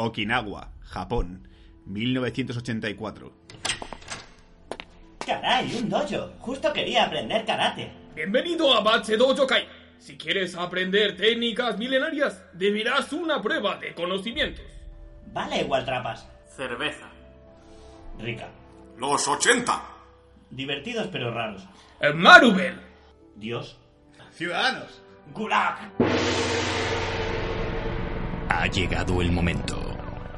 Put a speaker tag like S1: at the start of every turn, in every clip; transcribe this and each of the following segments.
S1: Okinawa, Japón, 1984.
S2: Caray, un dojo. Justo quería aprender karate.
S3: Bienvenido a Bache Dojo Kai. Si quieres aprender técnicas milenarias, deberás una prueba de conocimientos.
S2: Vale, igual trapas.
S4: Cerveza.
S2: Rica.
S5: Los 80.
S2: Divertidos pero raros.
S3: Eh, Marubel.
S2: Dios.
S1: Ciudadanos.
S2: Gulag.
S6: Ha llegado el momento.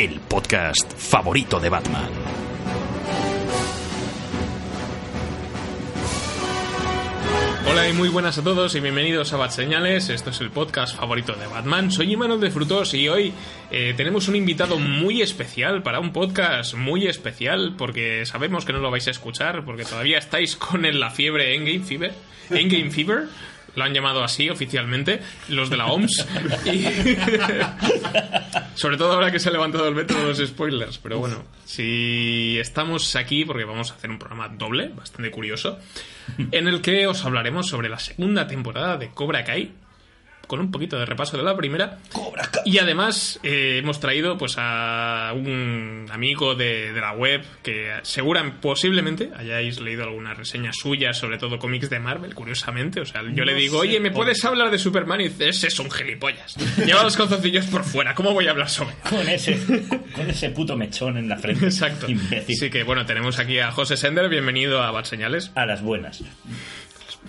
S6: el podcast favorito de Batman.
S3: Hola y muy buenas a todos y bienvenidos a Bat Señales. Esto es el podcast favorito de Batman. Soy Imanol de Frutos y hoy eh, tenemos un invitado muy especial para un podcast muy especial porque sabemos que no lo vais a escuchar porque todavía estáis con el- la fiebre Endgame Fever. Endgame Fever. Lo han llamado así oficialmente, los de la OMS. Y- Sobre todo ahora que se ha levantado el veto de los spoilers. Pero bueno, si estamos aquí, porque vamos a hacer un programa doble, bastante curioso, en el que os hablaremos sobre la segunda temporada de Cobra Kai, con un poquito de repaso de la primera. Y además eh, hemos traído pues a un amigo de, de la web que seguramente, posiblemente, hayáis leído alguna reseña suya, sobre todo cómics de Marvel, curiosamente. O sea, yo le digo, oye, ¿me puedes hablar de Superman? Y dice, ese es un gilipollas. Lleva los calzoncillos por fuera, ¿cómo voy a hablar sobre?
S2: Con ese, con ese puto mechón en la frente.
S3: Exacto.
S2: Imbécil.
S3: Así que bueno, tenemos aquí a José Sender, bienvenido a Bad Señales.
S2: A las buenas.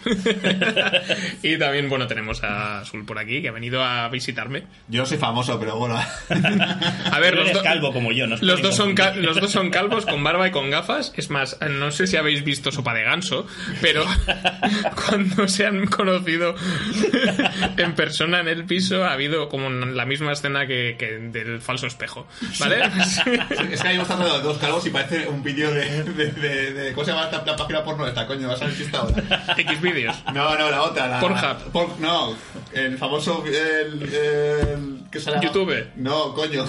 S3: y también, bueno, tenemos a Azul por aquí, que ha venido a visitarme.
S1: Yo soy famoso, pero bueno.
S3: A ver, los, do-
S2: calvo como yo, no os
S3: los, dos son ca-
S2: confundir.
S3: los dos son calvos con barba y con gafas. Es más, no sé si habéis visto Sopa de Ganso, pero cuando se han conocido en persona en el piso ha habido como la misma escena que, que del falso espejo. ¿Vale?
S1: es que ahí están los dos calvos y parece un vídeo de, de, de, de- ¿Cómo se llama esta, la página porno esta, coño? ¿Vas a ver si está ahora?
S3: X vídeos.
S1: No, no, la otra. La,
S3: Pornhub.
S1: Por- no, el famoso. El, el, que
S3: YouTube.
S1: No, coño.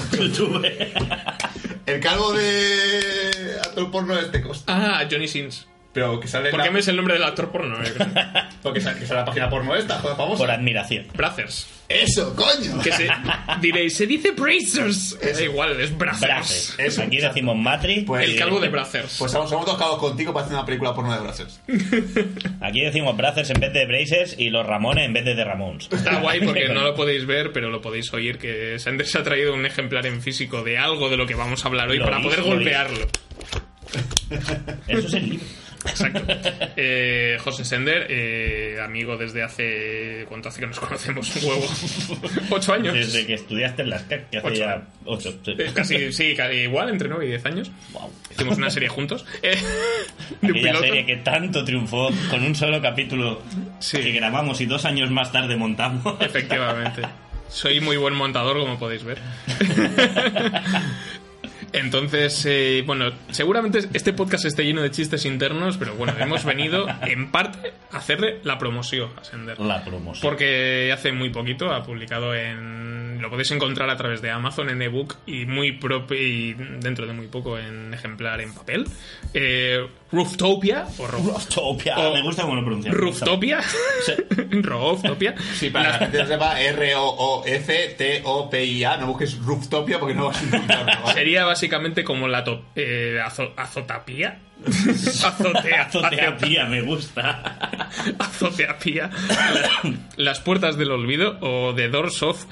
S1: El calvo de. actor porno este. cos-
S3: Ah, Johnny Sins.
S1: Pero que sale.
S3: ¿Por
S1: la-
S3: qué me es el nombre del actor porno?
S1: Porque sale, que sale la página porno esta, joder, famosa.
S2: Por admiración.
S3: Brazzers.
S1: Eso, coño.
S3: Que se, diréis, se dice Bracers. Da igual, es Brazzers.
S2: Braces.
S1: Eso,
S2: Aquí decimos Matrix.
S1: Pues-
S3: El calvo de Brazzers.
S1: Pues somos, somos dos calvos contigo para hacer una película porno de Brazzers.
S2: Aquí decimos Braces en vez de Braces y los Ramones en vez de The Ramones.
S3: Está guay porque no lo podéis ver, pero lo podéis oír, que Sanders ha traído un ejemplar en físico de algo de lo que vamos a hablar hoy
S2: Lo
S3: para
S2: vi,
S3: poder
S2: vi.
S3: golpearlo.
S2: Eso es el libro.
S3: Exacto. Eh, José Sender, eh, amigo desde hace... ¿Cuánto hace que nos conocemos? Un huevo. ¿Ocho años?
S2: Desde que estudiaste en las CAC, que hace
S3: Ocho.
S2: ya ocho.
S3: Eh, Casi, sí, casi igual, entre 9 y 10 años.
S2: Wow.
S3: Hicimos una serie juntos. Eh, de
S2: Aquella serie que tanto triunfó con un solo capítulo
S3: Sí.
S2: que grabamos y dos años más tarde montamos.
S3: Efectivamente. Soy muy buen montador, como podéis ver. Entonces, eh, bueno, seguramente este podcast esté lleno de chistes internos, pero bueno, hemos venido en parte a hacerle la promoción a Sender.
S2: La promoción.
S3: Porque hace muy poquito ha publicado en. Lo podéis encontrar a través de Amazon en ebook y muy propio y dentro de muy poco en ejemplar en papel. Eh, Rooftopia o Ro-
S2: Rooftopia.
S3: O-
S2: Me gusta cómo lo pronuncias.
S3: Rooftopia. Rooftopia.
S1: Sí, para la gente que sepa, R-O-O-F-T-O-P-I-A. No busques Rooftopia porque no vas a encontrarlo. ¿vale?
S3: Sería básicamente como la eh, azo- azotapía. Azotea,
S2: Azoteapía, me gusta.
S3: azoteapía. Las, las puertas del olvido o The Doors of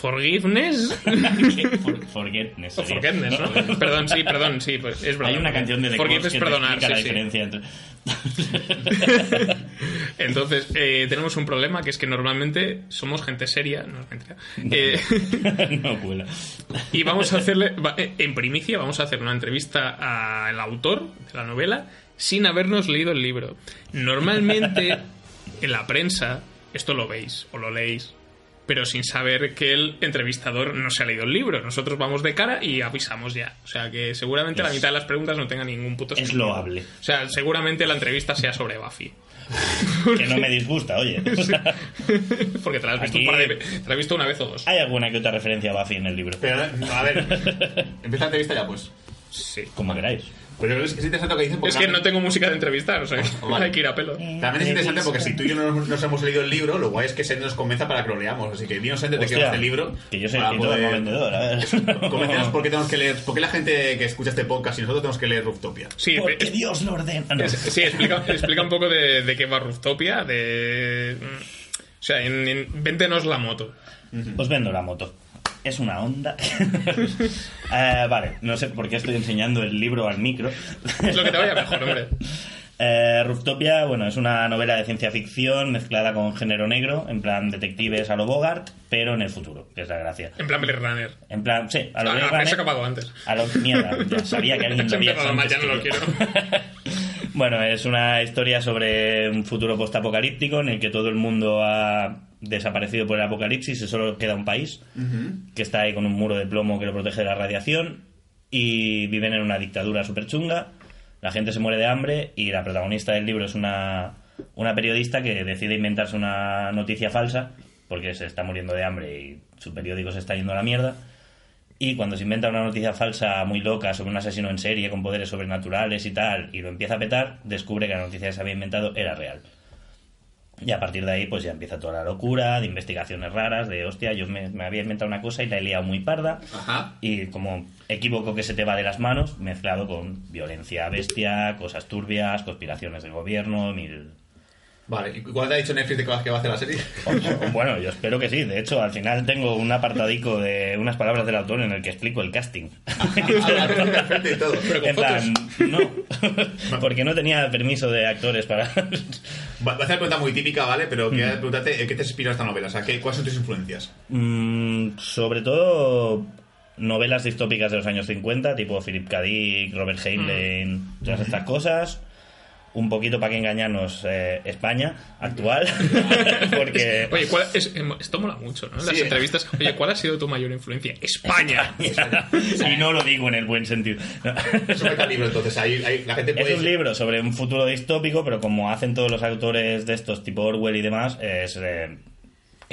S3: Forgiveness.
S2: For- Forgetness.
S3: ¿no? Perdón, sí, perdón, sí, pues es verdad.
S2: Hay una canción de The
S3: Forgive es perdonar,
S2: la diferencia entre...
S3: Entonces, eh, tenemos un problema que es que normalmente somos gente seria, no es mentira. Eh,
S2: no cuela.
S3: Y vamos a hacerle, eh, en primicia, vamos a hacer una entrevista al autor de la novela sin habernos leído el libro. Normalmente, en la prensa, esto lo veis o lo leéis, pero sin saber que el entrevistador no se ha leído el libro. Nosotros vamos de cara y avisamos ya. O sea que seguramente la
S2: Es-
S3: mitad de las preguntas no tengan ningún puto
S2: Es
S3: sentido.
S2: loable.
S3: O sea, seguramente la entrevista sea sobre Buffy.
S2: Que no me disgusta, oye.
S3: Porque te la has visto,
S2: Aquí-
S3: un par de te la has visto una vez o dos.
S2: Hay alguna que otra referencia a Buffy en el libro.
S1: Pero, a ver, empieza la entrevista ya, pues.
S3: Sí.
S2: Como queráis.
S1: Pero es, es interesante lo que dicen porque
S3: Es que no tengo música de entrevistar, o sea,
S1: Vale.
S3: hay que ir a pelo.
S1: También es interesante porque si tú y yo no nos, hemos leído el libro, lo guay es que se nos convenza para que lo leamos. Así que dinos antes de que este libro.
S2: Que yo soy no
S1: poder-
S2: vendedor. A ver.
S1: Coméntanos por qué tenemos que leer, por qué la gente que escucha este podcast y nosotros tenemos que leer Rooftopia.
S3: Sí,
S2: Porque
S3: es-
S2: Dios lo ordena. No.
S3: es- sí explica, explica un poco de, de qué va Rooftopia, de... mm, O sea, en, en- véntenos la moto.
S2: Os vendo la moto. Es una onda. Eh, vale, no sé por qué estoy enseñando el libro al micro.
S3: Es lo que te vaya mejor, hombre.
S2: Eh, Rooftopia, bueno, es una novela de ciencia ficción mezclada con género negro, en plan detectives a lo Bogart, pero en el futuro, que es la gracia.
S3: En plan Blade Runner.
S2: En plan, sí, a lo
S3: Ah,
S2: Runner-
S3: acabado antes.
S2: A lo mierda, ya sabía que alguien lo había hecho
S3: mal, ya no lo quiero.
S2: Bueno, es una historia sobre un futuro postapocalíptico en el que todo el mundo ha desaparecido por el apocalipsis y solo queda un país que está ahí con un muro de plomo que lo protege de la radiación y viven en una dictadura súper chunga. La gente se muere de hambre y la protagonista del libro es una, una periodista que decide inventarse una noticia falsa porque se está muriendo de hambre y su periódico se está yendo a la mierda. Y cuando se inventa una noticia falsa muy loca sobre un asesino en serie con poderes sobrenaturales y tal, y lo empieza a petar, descubre que la noticia que se había inventado era real. Y a partir de ahí, pues ya empieza toda la locura de investigaciones raras, de hostia, yo me, me había inventado una cosa y la he liado muy parda.
S1: Ajá.
S2: Y como equívoco que se te va de las manos, mezclado con violencia bestia, cosas turbias, conspiraciones del gobierno, mil.
S1: Vale, ¿y cuándo te ha dicho Netflix de que va a hacer la serie?
S2: Bueno, yo espero que sí. De hecho, al final tengo un apartadico de unas palabras del autor en el que explico el casting.
S1: Ah, perfecto y todo.
S3: Pero con
S2: En plan, no, porque no tenía permiso de actores para...
S1: Va a hacer una pregunta muy típica, ¿vale? Pero quiero preguntarte, ¿en qué te inspiró esta novela? O sea, ¿qué, ¿cuáles son tus influencias?
S2: Mm, sobre todo novelas distópicas de los años 50, tipo Philip K. Dick, Robert Heinlein, todas estas cosas. Un poquito para que engañarnos eh, España actual, porque...
S3: Oye, ¿cuál es- esto mola mucho, ¿no? En las
S1: Sí.
S3: entrevistas. Oye, ¿cuál ha sido tu mayor influencia? España.
S2: y no lo digo en el buen sentido.
S1: Es un libro, entonces ahí, ahí la gente puede...
S2: Es un libro sobre un futuro distópico, pero como hacen todos los autores de estos, tipo Orwell y demás, es eh,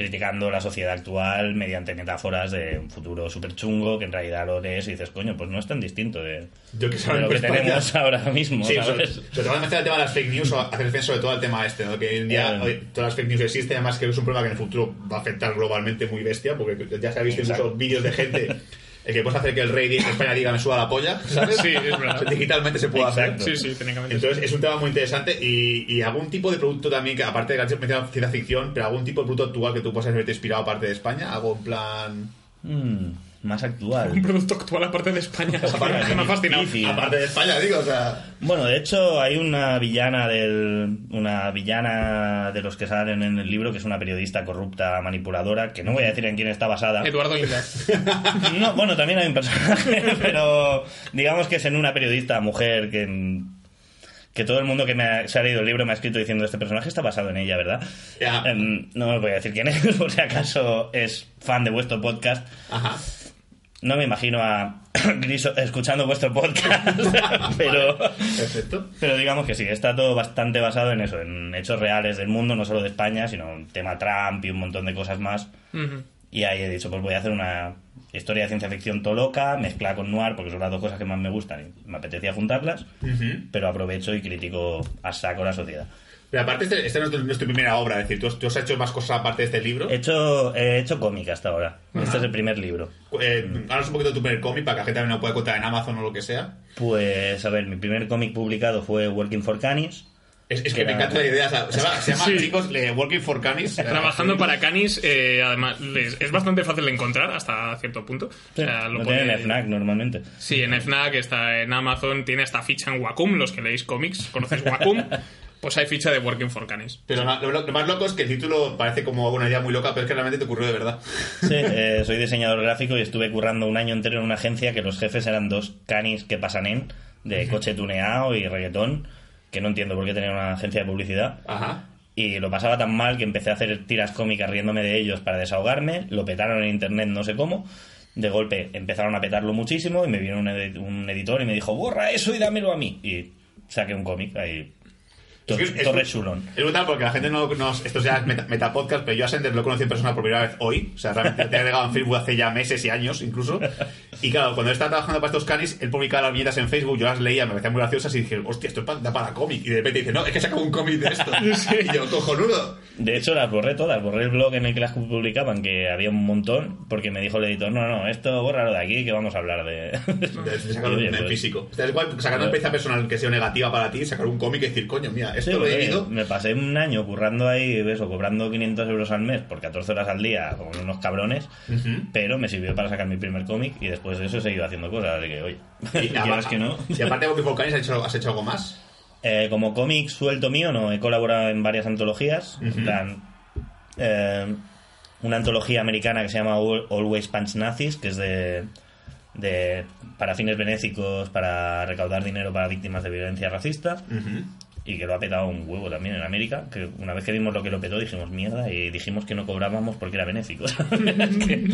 S2: criticando la sociedad actual mediante metáforas de un futuro súper chungo que en realidad lo lees y dices, coño, pues no es tan distinto de,
S1: Yo que
S2: de
S1: saben
S2: lo que
S1: España.
S2: tenemos ahora mismo,
S1: Sí, sobre, todo el tema de las fake news o hacer referencia sobre todo al tema este, ¿no? que hoy en día
S2: Eh.
S1: hoy todas las fake news existen, además que es un problema que en el futuro va a afectar globalmente muy bestia, porque ya se ha visto incluso vídeos de gente el que puedes hacer que el rey de España diga me suba la polla, ¿sabes?
S3: Sí, es verdad.
S1: Digitalmente se puede
S2: Exacto.
S1: hacer.
S3: Sí, sí, técnicamente.
S1: Entonces es un tema muy interesante y, y algún tipo de producto también que aparte de que has mencionado ciencia ficción, pero algún tipo de producto actual que tú puedas haberte inspirado aparte de España, algo en plan...
S2: Mm, más actual.
S3: Un producto actual aparte de España.
S1: Aparte,
S3: me ha fascinado.
S2: difícil.
S1: Aparte de España, digo, o sea...
S2: Bueno, de hecho hay una villana del una villana de los que salen en el libro que es una periodista corrupta manipuladora que no voy a decir en quién está basada.
S3: Eduardo Inda.
S2: No, bueno, también hay un personaje, pero digamos que es en una periodista mujer que que todo el mundo que me ha, se ha leído el libro me ha escrito diciendo este personaje está basado en ella, ¿verdad?
S1: Ya.
S2: Em, no os voy a decir quién es, por si acaso es fan de vuestro podcast.
S1: Ajá.
S2: No me imagino a Griso escuchando vuestro podcast, pero,
S1: Perfecto.
S2: pero digamos que sí, está todo bastante basado en eso, en hechos reales del mundo, no solo de España, sino en tema Trump y un montón de cosas más. Y ahí he dicho, pues voy a hacer una historia de ciencia ficción todo loca, mezclada con noir, porque son las dos cosas que más me gustan y me apetecía juntarlas, pero aprovecho y critico a saco la sociedad.
S1: Pero aparte, este, este no, es tu, no es tu primera obra, es decir, tú, has- tú has hecho más cosas aparte de este libro.
S2: He hecho, he hecho cómic hasta ahora. Este es el primer libro.
S1: Eh, Háblanos un poquito de tu primer cómic para que la gente también lo pueda encontrar en Amazon o lo que sea.
S2: Pues, a ver, mi primer cómic publicado fue Working for Canis.
S1: Es, es
S2: Que
S1: me encanta la idea. o sea, se llama, se llama,
S3: Sí.
S1: chicos, le- Working for Canis. eh,
S3: Trabajando para Canis, eh, además, les- es bastante fácil de encontrar hasta cierto punto. O sea, lo
S2: lo
S3: pone-
S2: tienen en FNAC normalmente.
S3: Sí, en FNAC, está en Amazon, tiene esta ficha en Wacom, los que leéis cómics, ¿conocéis Wacom? Pues hay ficha de Working for Canis.
S1: Pero lo, lo- lo más loco es que el título parece como una idea muy loca, pero es que realmente te ocurrió de verdad.
S2: Sí, eh, soy diseñador gráfico y estuve currando un año entero en una agencia que los jefes eran dos canis que pasan en, de coche tuneado y reggaetón, que no entiendo por qué tenían una agencia de publicidad.
S1: Ajá.
S2: Y lo pasaba tan mal que empecé a hacer tiras cómicas riéndome de ellos para desahogarme. Lo petaron en internet, no sé cómo. De golpe empezaron a petarlo muchísimo y me vino un, un editor y me dijo, borra eso y dámelo a mí. Y saqué un cómic ahí.
S1: Es es-
S2: Chulón.
S1: Es brutal porque la gente no, no esto ya es meta, metapodcast, pero yo a Sender lo conocí en persona por primera vez hoy. O sea, realmente te he agregado en Facebook hace ya meses y años incluso. Y claro, cuando estaba trabajando para estos canis, él publicaba las viñetas en Facebook, yo las leía, me parecían muy graciosas y dije, hostia, esto da para cómic. Y de repente dice, no, es que saca un cómic de esto. Y yo, cojonudo.
S2: De hecho, las borré todas. Borré el blog en el que las publicaban, que había un montón, porque me dijo el editor, no, no, esto bórralo de aquí, que vamos a hablar de...
S1: De, de sacarlo en
S2: pues,
S1: físico. O sea, es igual sacando una experiencia personal que sea negativa para ti, sacar un cómic y decir, coño, mira, esto
S2: Sí,
S1: lo he
S2: oye,
S1: vivido.
S2: me pasé un año currando ahí, eso, cobrando 500 euros al mes por 14 horas al día, con unos cabrones, pero me sirvió para sacar mi primer cómic y después de eso he seguido haciendo cosas, así que, oye,
S1: Y,
S2: que no.
S1: y aparte de Bobby Volcanis, ¿has hecho, ¿has hecho algo más?
S2: Eh, como cómic suelto mío, no, he colaborado en varias antologías. En plan, eh, una antología americana que se llama Al- Always Punch Nazis, que es de, de para fines benéficos, para recaudar dinero para víctimas de violencia racista. Y que lo ha petado un huevo también en América. Que una vez que vimos lo que lo petó, dijimos mierda y dijimos que no cobrábamos porque era benéfico. Que-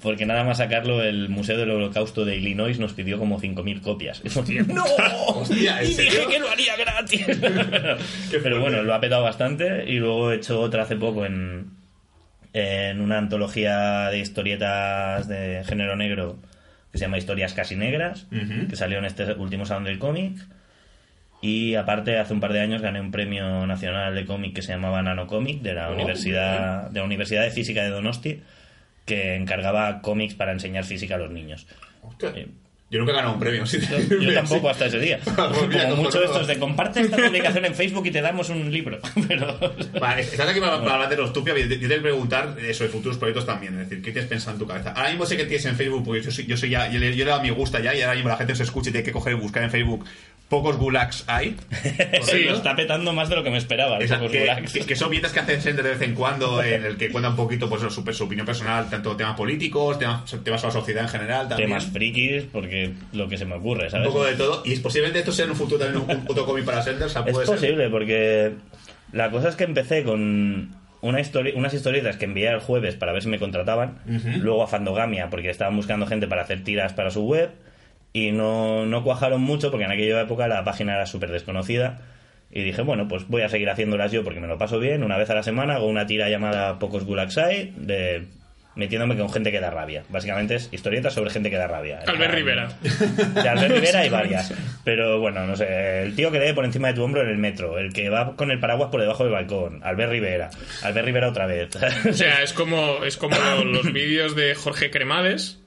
S2: porque nada más sacarlo, el Museo del Holocausto de Illinois nos pidió como 5.000 copias. ¡No!
S1: Hostia, ¿en
S2: y dije que lo haría gratis. Pero bueno, lo ha petado bastante. Y luego he hecho otra hace poco en, en una antología de historietas de género negro que se llama Historias Casi Negras, que salió en este último salón del cómic. Y aparte, hace un par de años gané un premio nacional de cómic que se llamaba Nanocomic de la
S1: Oh,
S2: Universidad de la Universidad de Física de Donosti, que encargaba cómics para enseñar física a los niños. Eh,
S1: Yo nunca he ganado un premio. sí.
S2: Yo tampoco hasta ese día. Como mucho estos de comparte esta publicación en Facebook y te damos un libro. Pero
S1: Vale, estás aquí para, para hablar de los Tupia. Yo te voy a preguntar eh, sobre futuros proyectos también. Es decir, ¿qué tienes pensado en tu cabeza? Ahora mismo sé que tienes en Facebook, porque yo soy, yo soy ya, yo le, yo le he dado mi gusta ya, y ahora mismo la gente se escucha y tiene que coger y buscar en Facebook. Pocos gulags hay.
S2: sí, lo está petando más de lo que me esperaba.
S1: Exacto,
S2: Pocos
S1: que,
S2: Gulags.
S1: que- que son vietas que hacen Sender de vez en cuando, en el que cuenta un poquito pues, su, su opinión personal, tanto temas políticos, temas, temas sobre la sociedad en general. También.
S2: Temas frikis, porque lo que se me ocurre,
S1: un
S2: ¿sabes?
S1: poco de todo. Y es posiblemente esto sea en un futuro también un, un otro cómic para Sender. O sea,
S2: Es
S1: ser.
S2: posible, porque la cosa es que empecé con una histori- unas historietas que envié el jueves para ver si me contrataban, luego a Fandogamia, porque estaban buscando gente para hacer tiras para su web, y no, no cuajaron mucho, porque en aquella época la página era súper desconocida. Y dije, bueno, pues voy a seguir haciéndolas yo porque me lo paso bien. Una vez a la semana hago una tira llamada Pocos Gulagsai, de metiéndome con gente que da rabia. Básicamente es historietas sobre gente que da rabia.
S3: Albert Rivera.
S2: De Albert Rivera hay varias. Pero bueno, no sé. El tío que lee por encima de tu hombro en el metro. El que va con el paraguas por debajo del balcón. Albert Rivera. Albert Rivera otra vez.
S3: O sea, es como, es como los vídeos de Jorge Cremades,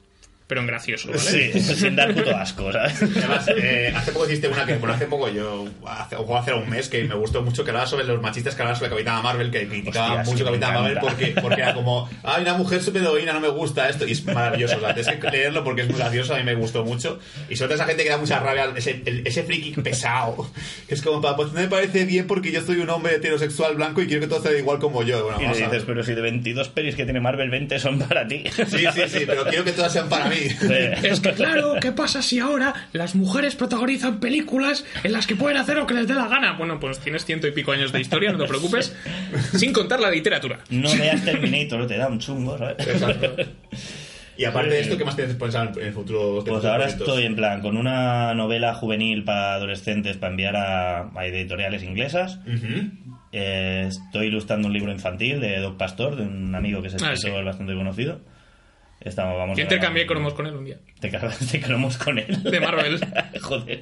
S3: pero en gracioso, ¿vale?
S2: Sí, sin dar puto asco, ¿sabes?
S1: Además, eh, hace poco hiciste una que, bueno, hace poco yo, hace, o hace un mes, que me gustó mucho, que hablaba sobre los machistas que hablaban sobre Capitana Marvel, que criticaban
S2: Hostia,
S1: mucho Capitana Marvel porque, porque era como, ay, una mujer superheroína, no me gusta esto, y es maravilloso, o sea, tienes que leerlo porque es muy gracioso, a mí me gustó mucho, y sobre todo esa gente que da mucha rabia, ese, el- ese friki pesado, que es como, pues no me parece bien porque yo soy un hombre heterosexual blanco y quiero que todo sea igual como yo, bueno,
S2: Y le dices, pero si de 22 pelis que tiene Marvel, 20 son para ti.
S1: Sí, sí, sí, pero quiero que todas sean para mí.
S2: Sí.
S3: Es que claro, ¿qué pasa si ahora las mujeres protagonizan películas en las que pueden hacer lo que les dé la gana? Bueno, pues tienes ciento y pico años de historia, no te preocupes, sin contar la literatura.
S2: No veas Terminator, te da un chungo, ¿sabes?
S1: Exacto. Y aparte de esto, ¿qué más tienes pensado en el futuro?
S2: Pues ahora
S1: proyectos?
S2: estoy en plan con una novela juvenil para adolescentes para enviar a, a editoriales inglesas. Eh, estoy ilustrando un libro infantil de Doc Pastor, de un amigo que es
S3: Ah,
S2: escritor
S3: sí.
S2: bastante conocido. Estamos, vamos
S3: Yo intercambié cromos con él un día.
S2: Te, car- te cromos con él.
S3: De Marvel.
S2: Joder.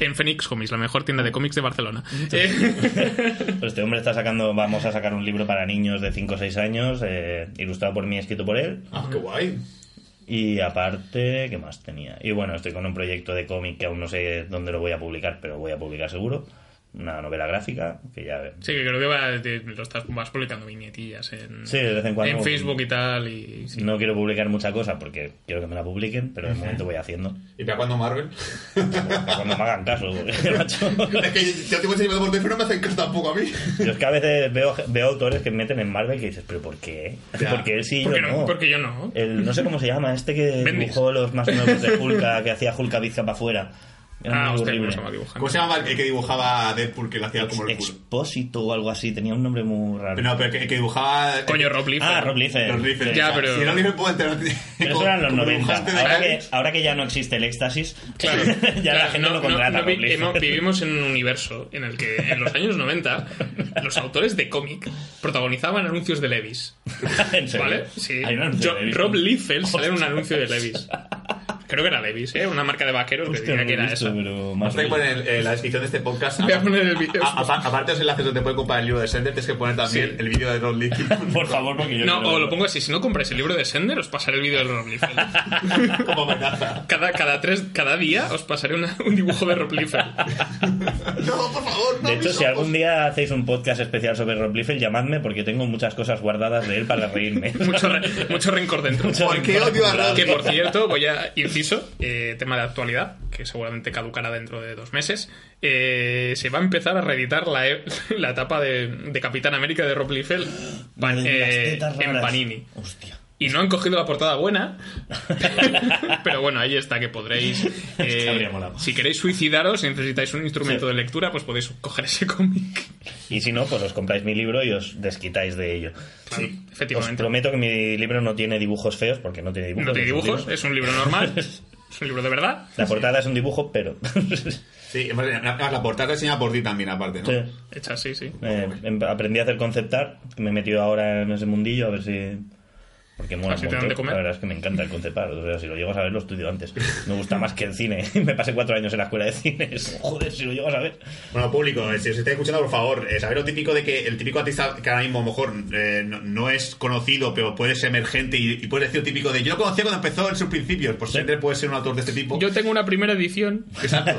S3: En Phoenix Comics, la mejor tienda de cómics de Barcelona. Eh,
S2: Pues este hombre está sacando, vamos a sacar un libro para niños de 5 o 6 años, eh, ilustrado por mí, escrito por él.
S1: Ah, qué guay.
S2: Y aparte, ¿qué más tenía? Y bueno, estoy con un proyecto de cómic que aún no sé dónde lo voy a publicar, pero voy a publicar seguro. Una novela gráfica, que ya...
S3: sí, que creo que va- te- lo estás, vas publicando viñetillas en,
S2: Sí, de vez en cuando.
S3: en Facebook y tal. Y, sí.
S2: No quiero publicar mucha cosa porque quiero que me la publiquen, pero de momento voy haciendo.
S1: ¿Y para cuándo Marvel?
S2: Para cuando me hagan caso, porque, macho,
S1: es que te último enseñado por teléfono no me hacen caso tampoco a mí.
S2: Yo es que a veces veo, veo autores que meten en Marvel que dices, ¿pero por qué?
S1: Ya.
S2: Porque él sí y
S3: ¿Por
S2: yo
S3: no?
S2: no.
S3: Porque yo no.
S2: El, no sé cómo se llama, este que
S3: Bendis.
S2: dibujó los más nuevos de Hulk, que hacía Hulk a bizca para afuera. Era
S3: Ah, hostia, ¿cómo se llama el dibujante?
S1: ¿Cómo se llama el que dibujaba Deadpool que lo hacía como el culo?
S2: Expósito o algo así, tenía un nombre muy raro.
S1: No, pero que, que dibujaba.
S3: Coño, Rob Liefeld.
S2: ah, Rob Liefeld.
S1: Los Liefeld.
S3: Ya, pero-
S1: Si no Liefeld puede tener.
S2: Pero eso eran los
S1: como
S2: 90.
S1: dibujante de
S2: Ahora que, ahora que ya no existe el éxtasis,
S3: Claro,
S2: ya la gente
S3: no-
S2: lo
S3: no-
S2: contrata.
S3: no
S2: Rob
S3: hemos- vivimos en un universo en el que en los años 90 los autores de cómic protagonizaban anuncios de Levis.
S2: ¿En serio?
S3: ¿Vale? Sí.
S2: Hay un anuncio
S3: Yo-
S2: de Levi's.
S3: Rob Liefeld sale en un anuncio de Levis. Creo que era Levis, ¿eh? Una marca de vaqueros que
S2: Hostia,
S3: decía
S2: no
S3: que
S2: lo he
S3: era
S2: visto,
S3: esa.
S2: pero más
S1: Vamos a poner en, en la descripción de este podcast.
S3: Voy a poner el vídeo.
S1: aparte de los enlaces donde puede comprar el libro de Sender, tienes que poner también
S3: Sí.
S1: el vídeo de Ron Liefeld.
S2: Por favor, porque yo
S3: No,
S2: quiero
S3: o lo pongo así, si no compráis el libro de Sender, os pasaré el vídeo de Rob Liefeld.
S1: como amenaza.
S3: Cada, cada, tres, cada día os pasaré una- un dibujo de Rob Liefeld.
S1: No, por favor, no.
S2: De hecho, si algún día hacéis un podcast especial sobre Rob Liefeld, llamadme porque tengo muchas cosas guardadas de él para reírme.
S3: Mucho, re- mucho rencor dentro.
S2: Mucho
S1: ¿Por qué
S2: rencor
S1: odio a. Rob?
S3: Que por cierto, voy a eh, tema de actualidad, que seguramente caducará dentro de dos meses. eh, se va a empezar a reeditar la, e- la etapa de, de Capitán América de Rob Liefeld eh, en. Panini.
S2: Hostia.
S3: Y no han cogido la portada buena, pero bueno, ahí está, que podréis. eh,
S2: habría molado.
S3: si queréis suicidaros y necesitáis un instrumento
S2: Sí.
S3: de lectura, pues podéis coger ese cómic.
S2: Y si no, pues os compráis mi libro y os desquitáis de ello.
S3: Claro,
S2: Os
S3: efectivamente.
S2: prometo que mi libro no tiene dibujos feos, porque no tiene dibujos.
S3: No tiene
S2: es un
S3: dibujos,
S2: libro.
S3: es un libro normal, es un libro de verdad.
S2: La portada es un dibujo, pero...
S1: Sí, además, la, la portada está diseñada por ti también, aparte, ¿no?
S2: Sí.
S3: Hecha así, sí.
S2: Eh, em- aprendí a hacer conceptar, me he metido ahora en ese mundillo a ver si... Porque mola
S3: de
S2: montón.
S3: comer.
S2: La verdad es que me encanta el conceptar. O sea, si lo llego a saber, lo estudio antes. Me gusta más que el cine. me pasé cuatro años en la escuela de cine. Joder, si lo llego a saber.
S1: Bueno, público, eh, si os estáis escuchando, por favor, eh, saber lo típico de que el típico artista que ahora mismo a lo mejor eh, no, no es conocido, pero puede ser emergente y, y puede decir lo típico de yo lo conocí cuando empezó en sus principios, pues siempre puede ser un autor de este tipo.
S3: Yo tengo una primera edición.
S1: Exacto.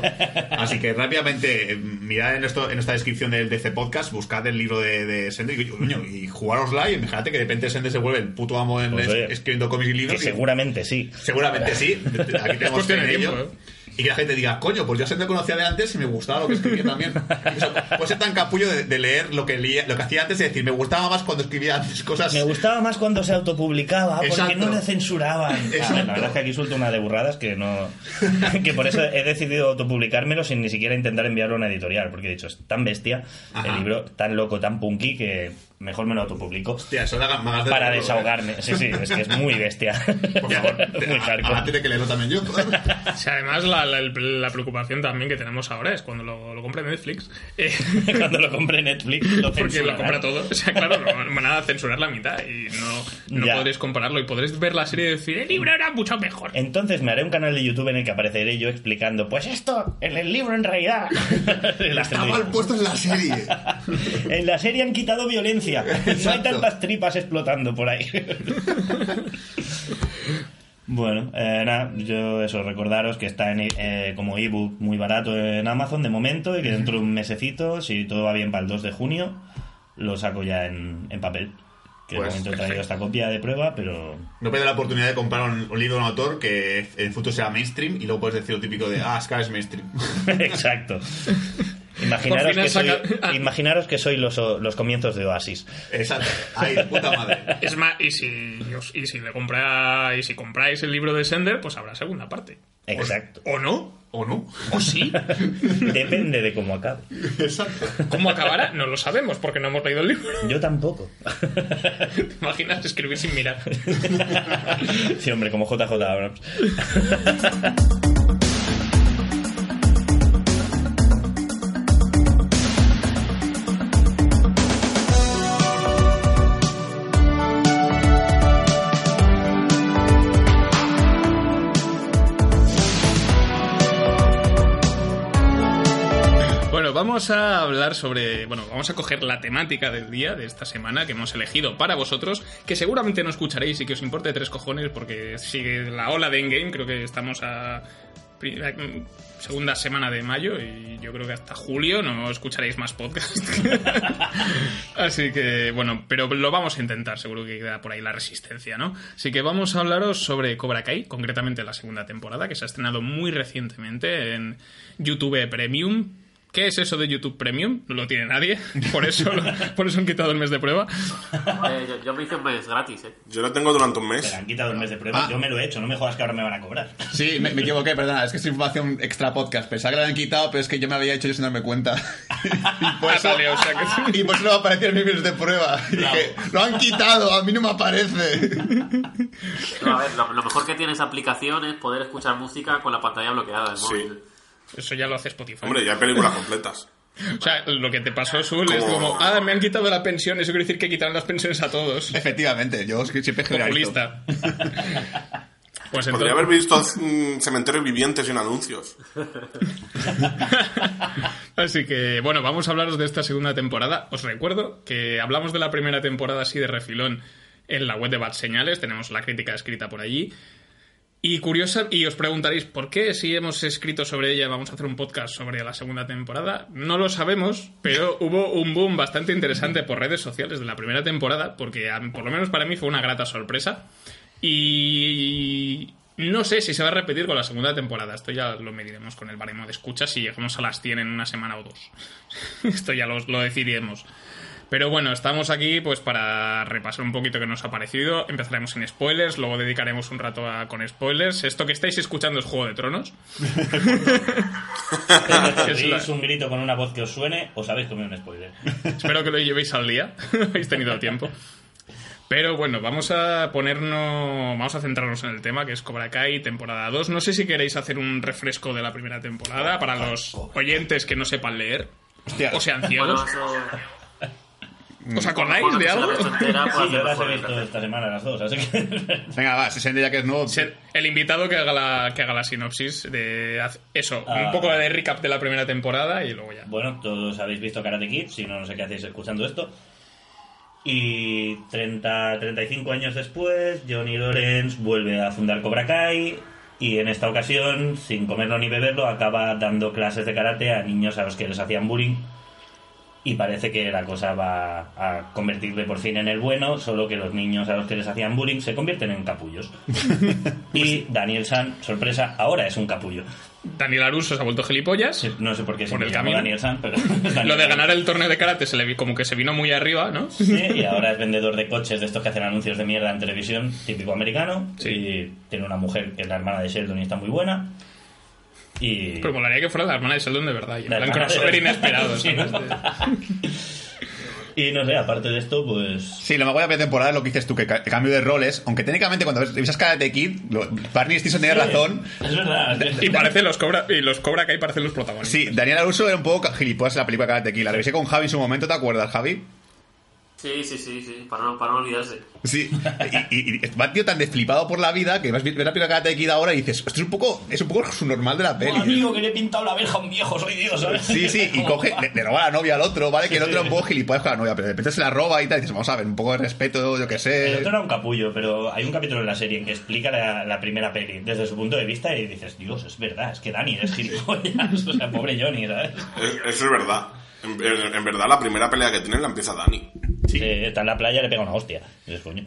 S1: Así que rápidamente, eh, mirad en, nuestro, en esta descripción del de este podcast, buscad el libro de, de Sender y, y jugárosla y imagínate que de repente Sender se vuelve el puto amo en
S2: Pues, oye,
S1: escribiendo cómics y libros.
S2: Que
S1: y-
S2: seguramente sí.
S1: Seguramente sí. Aquí tenemos en ello.
S3: tiempo,
S1: Y que la gente diga, coño, pues yo se te conocía de antes y me gustaba lo que escribía también. Incluso puede ser tan capullo de, de leer lo que leía, lo que hacía antes y decir, me gustaba más cuando escribía antes cosas.
S2: Me gustaba más cuando se autopublicaba, porque no le censuraban.
S1: Exacto.
S2: Ah, la verdad es que aquí suelto una de burradas que no. que por eso he decidido autopublicármelo sin ni siquiera intentar enviarlo a una editorial, porque he dicho, es tan bestia,
S1: Ajá.
S2: el libro tan loco, tan punky, que mejor me lo autopublico.
S1: Hostia, eso da más de
S2: Para
S1: leerlo,
S2: desahogarme. Sí, sí, es que es muy bestia.
S1: ¿eh? Por favor,
S2: muy
S1: ahora tiene que leerlo también yo.
S3: Además, la, la- la preocupación también que tenemos ahora es cuando lo, lo compre Netflix. eh,
S2: Cuando lo compre Netflix, lo
S3: porque lo compra todo. O sea, claro, no van a censurar la mitad y no, no podréis compararlo. Y podréis ver la serie y decir, el libro era mucho mejor.
S2: Entonces me haré un canal de YouTube en el que apareceré yo explicando, pues esto, en el libro en realidad.
S1: Está mal puesto en la serie.
S2: En la serie han quitado violencia. No hay tantas tripas explotando por ahí. Bueno, eh, nada, yo eso, recordaros que está en, eh, como ebook muy barato en Amazon de momento y que dentro de un mesecito, si todo va bien para el 2 de junio, lo saco ya en, en papel. Que
S1: Pues,
S2: de momento he traído esta copia de prueba, pero
S1: No pierdas la oportunidad de comprar un, un libro de un autor que en el futuro sea mainstream y luego puedes decir lo típico de, ah, Scar es mainstream.
S2: Exacto. Imaginaros que, soy,
S3: saca-
S2: imaginaros que soy los, los comienzos de Oasis.
S1: Exacto. Ahí, de puta madre.
S3: Es más, y si, y si le compra, y si compráis el libro de Sender, pues habrá segunda parte.
S2: Exacto.
S3: ¿O no?
S1: ¿O no?
S3: ¿O sí?
S2: Depende de cómo acabe.
S1: Exacto.
S3: ¿Cómo acabará? No lo sabemos porque no hemos leído el libro.
S2: Yo tampoco.
S3: ¿Te imaginas escribir sin mirar?
S2: Sí, hombre, como JJ Abrams.
S3: Vamos a hablar sobre. Bueno, vamos a coger la temática del día de esta semana que hemos elegido para vosotros, que seguramente no escucharéis y que os importe tres cojones porque sigue la ola de Endgame. Creo que estamos a. a- segunda semana de mayo y yo creo que hasta julio no escucharéis más podcast. Así que, bueno, pero lo vamos a intentar, seguro que queda por ahí la resistencia, ¿no? Así que vamos a hablaros sobre Cobra Kai, concretamente la segunda temporada, que se ha estrenado muy recientemente en YouTube Premium. ¿Qué es eso de YouTube Premium? No lo tiene nadie, por eso, por eso han quitado el mes de prueba.
S4: Eh, yo, yo me hice un mes gratis, ¿eh?
S5: Yo lo tengo durante un
S2: Me
S5: mes.
S2: han quitado el mes de prueba.
S1: Ah.
S2: Yo me lo he hecho, no me jodas que ahora me van a cobrar.
S1: Sí, me, me equivoqué, perdona, es que es información extra podcast. Pensaba que lo habían quitado, pero es que yo me había hecho yo sin darme cuenta. y por
S3: Ah,
S1: eso,
S3: vale, o sea que-
S1: y por eso no me aparecía en mi mes de prueba. Y dije, lo han quitado, a mí no me aparece.
S4: No, a ver, lo, lo mejor que tiene esa aplicación es poder escuchar música con la pantalla bloqueada del
S5: Sí.
S3: Eso ya lo hace Spotify.
S5: Hombre, ya hay películas completas.
S3: O sea, lo que te pasó, Sul, es Como- ah, me han quitado la pensión, eso quiere decir que quitaron las pensiones a todos.
S1: Efectivamente, yo es que siempre generalizo.
S3: Populista. Pues
S5: Podría
S3: entonces,
S5: haber visto mm, cementerios vivientes sin anuncios.
S3: Así que, bueno, vamos a hablaros de esta segunda temporada. Os recuerdo que hablamos de la primera temporada así de refilón en la web de Bad Señales. Tenemos la crítica escrita por allí. Y curiosa, y os preguntaréis, ¿por qué si hemos escrito sobre ella vamos a hacer un podcast sobre la segunda temporada? No lo sabemos, pero hubo un boom bastante interesante por redes sociales de la primera temporada, porque a- por lo menos para mí fue una grata sorpresa. Y no sé si se va a repetir con la segunda temporada. Esto ya lo mediremos con el baremo de escuchas si llegamos a las 100 en una semana o dos. Esto ya lo, lo decidiremos. Pero bueno, estamos aquí pues para repasar un poquito qué nos ha parecido. Empezaremos en spoilers, luego dedicaremos un rato a, con spoilers. Esto que estáis escuchando es Juego de Tronos.
S2: Si
S3: la-
S2: un grito con una voz que os suene, os habéis comido un spoiler.
S3: Espero que lo llevéis al día. Habéis tenido tiempo. Pero bueno, vamos a ponernos. Vamos a centrarnos en el tema que es Cobra Kai, temporada 2. No sé si queréis hacer un refresco de la primera temporada para los oyentes que no sepan leer.
S1: Hostia.
S3: O sean
S4: Bueno,
S3: ciegos.
S4: eso...
S3: ¿Os acordáis
S4: Bueno,
S3: de algo?
S4: pues
S2: Sí, yo las he visto esta semana las dos, así que...
S1: Venga, va, 60 ya que es nuevo.
S3: El invitado que haga la, que haga la sinopsis de eso,
S2: Ah.
S3: un poco de recap de la primera temporada y luego ya.
S2: Bueno, todos habéis visto Karate Kid, si no, no sé qué hacéis escuchando esto. Y 30, 35 años después, Johnny Lawrence vuelve a fundar Cobra Kai y en esta ocasión, sin comerlo ni beberlo, acaba dando clases de karate a niños a los que les hacían bullying. Y parece que la cosa va a convertirle por fin en el bueno, solo que los niños a los que les hacían bullying se convierten en capullos. y Daniel San, sorpresa, ahora es un capullo.
S3: Daniel Aruso se ha vuelto gilipollas.
S2: Sí, No sé por qué se
S3: Por el camino.
S2: Daniel San, pero...
S3: Lo de ganar el torneo de karate se le vi como que se vino muy arriba, ¿no?
S2: Sí, y ahora es vendedor de coches de estos que hacen anuncios de mierda en televisión, típico americano.
S3: Sí.
S2: Y tiene una mujer que es la hermana de Sheldon y está muy buena. Y.
S3: Pero molaría que fuera la hermana de Sheldon de verdad. Y en
S2: La de-
S3: crossover inesperado.
S2: Sí. Y no sé, aparte de esto, pues.
S1: Sí, lo mejor de la temporada es lo que dices tú, que ca- cambio de roles, aunque técnicamente cuando revisas Karate Kid, lo- Barney Stinson tiene razón.
S2: Es verdad.
S3: Y parece los cobra y los cobra Kai parecen los protagonistas.
S1: Sí, Daniel Aruso era un poco gilipollas en la película Karate Kid. La revisé con Javi en su momento, ¿te acuerdas, Javi?
S4: Sí, sí, sí, sí, para no, para no olvidarse.
S1: Sí, y, y, y va tío tan desflipado por la vida que vas a ver la película Karate Kid ahora y dices, esto es un poco, es un poco su normal de la peli.
S2: amigo, que le he pintado la verja a un viejo, soy Dios, ¿sabes?
S1: Sí, sí, y coge, le, le roba la novia al otro, ¿vale? Que el otro era un poco gilipollas con la novia, pero de repente se la roba y tal, y dices, vamos a ver, un poco de respeto, yo qué
S2: El
S1: sé.
S2: otro era un capullo, pero hay un capítulo en la serie en que explica la, la primera peli desde su punto de vista y dices, Dios, es verdad, es que Dani es gilipollas. O sea, pobre Johnny, ¿sabes?
S5: Es- Eso es verdad. En, en- en verdad, la primera pelea que tienen la empieza Dani.
S1: Sí.
S2: Eh, está en la playa y le pega una hostia. Dices, coño.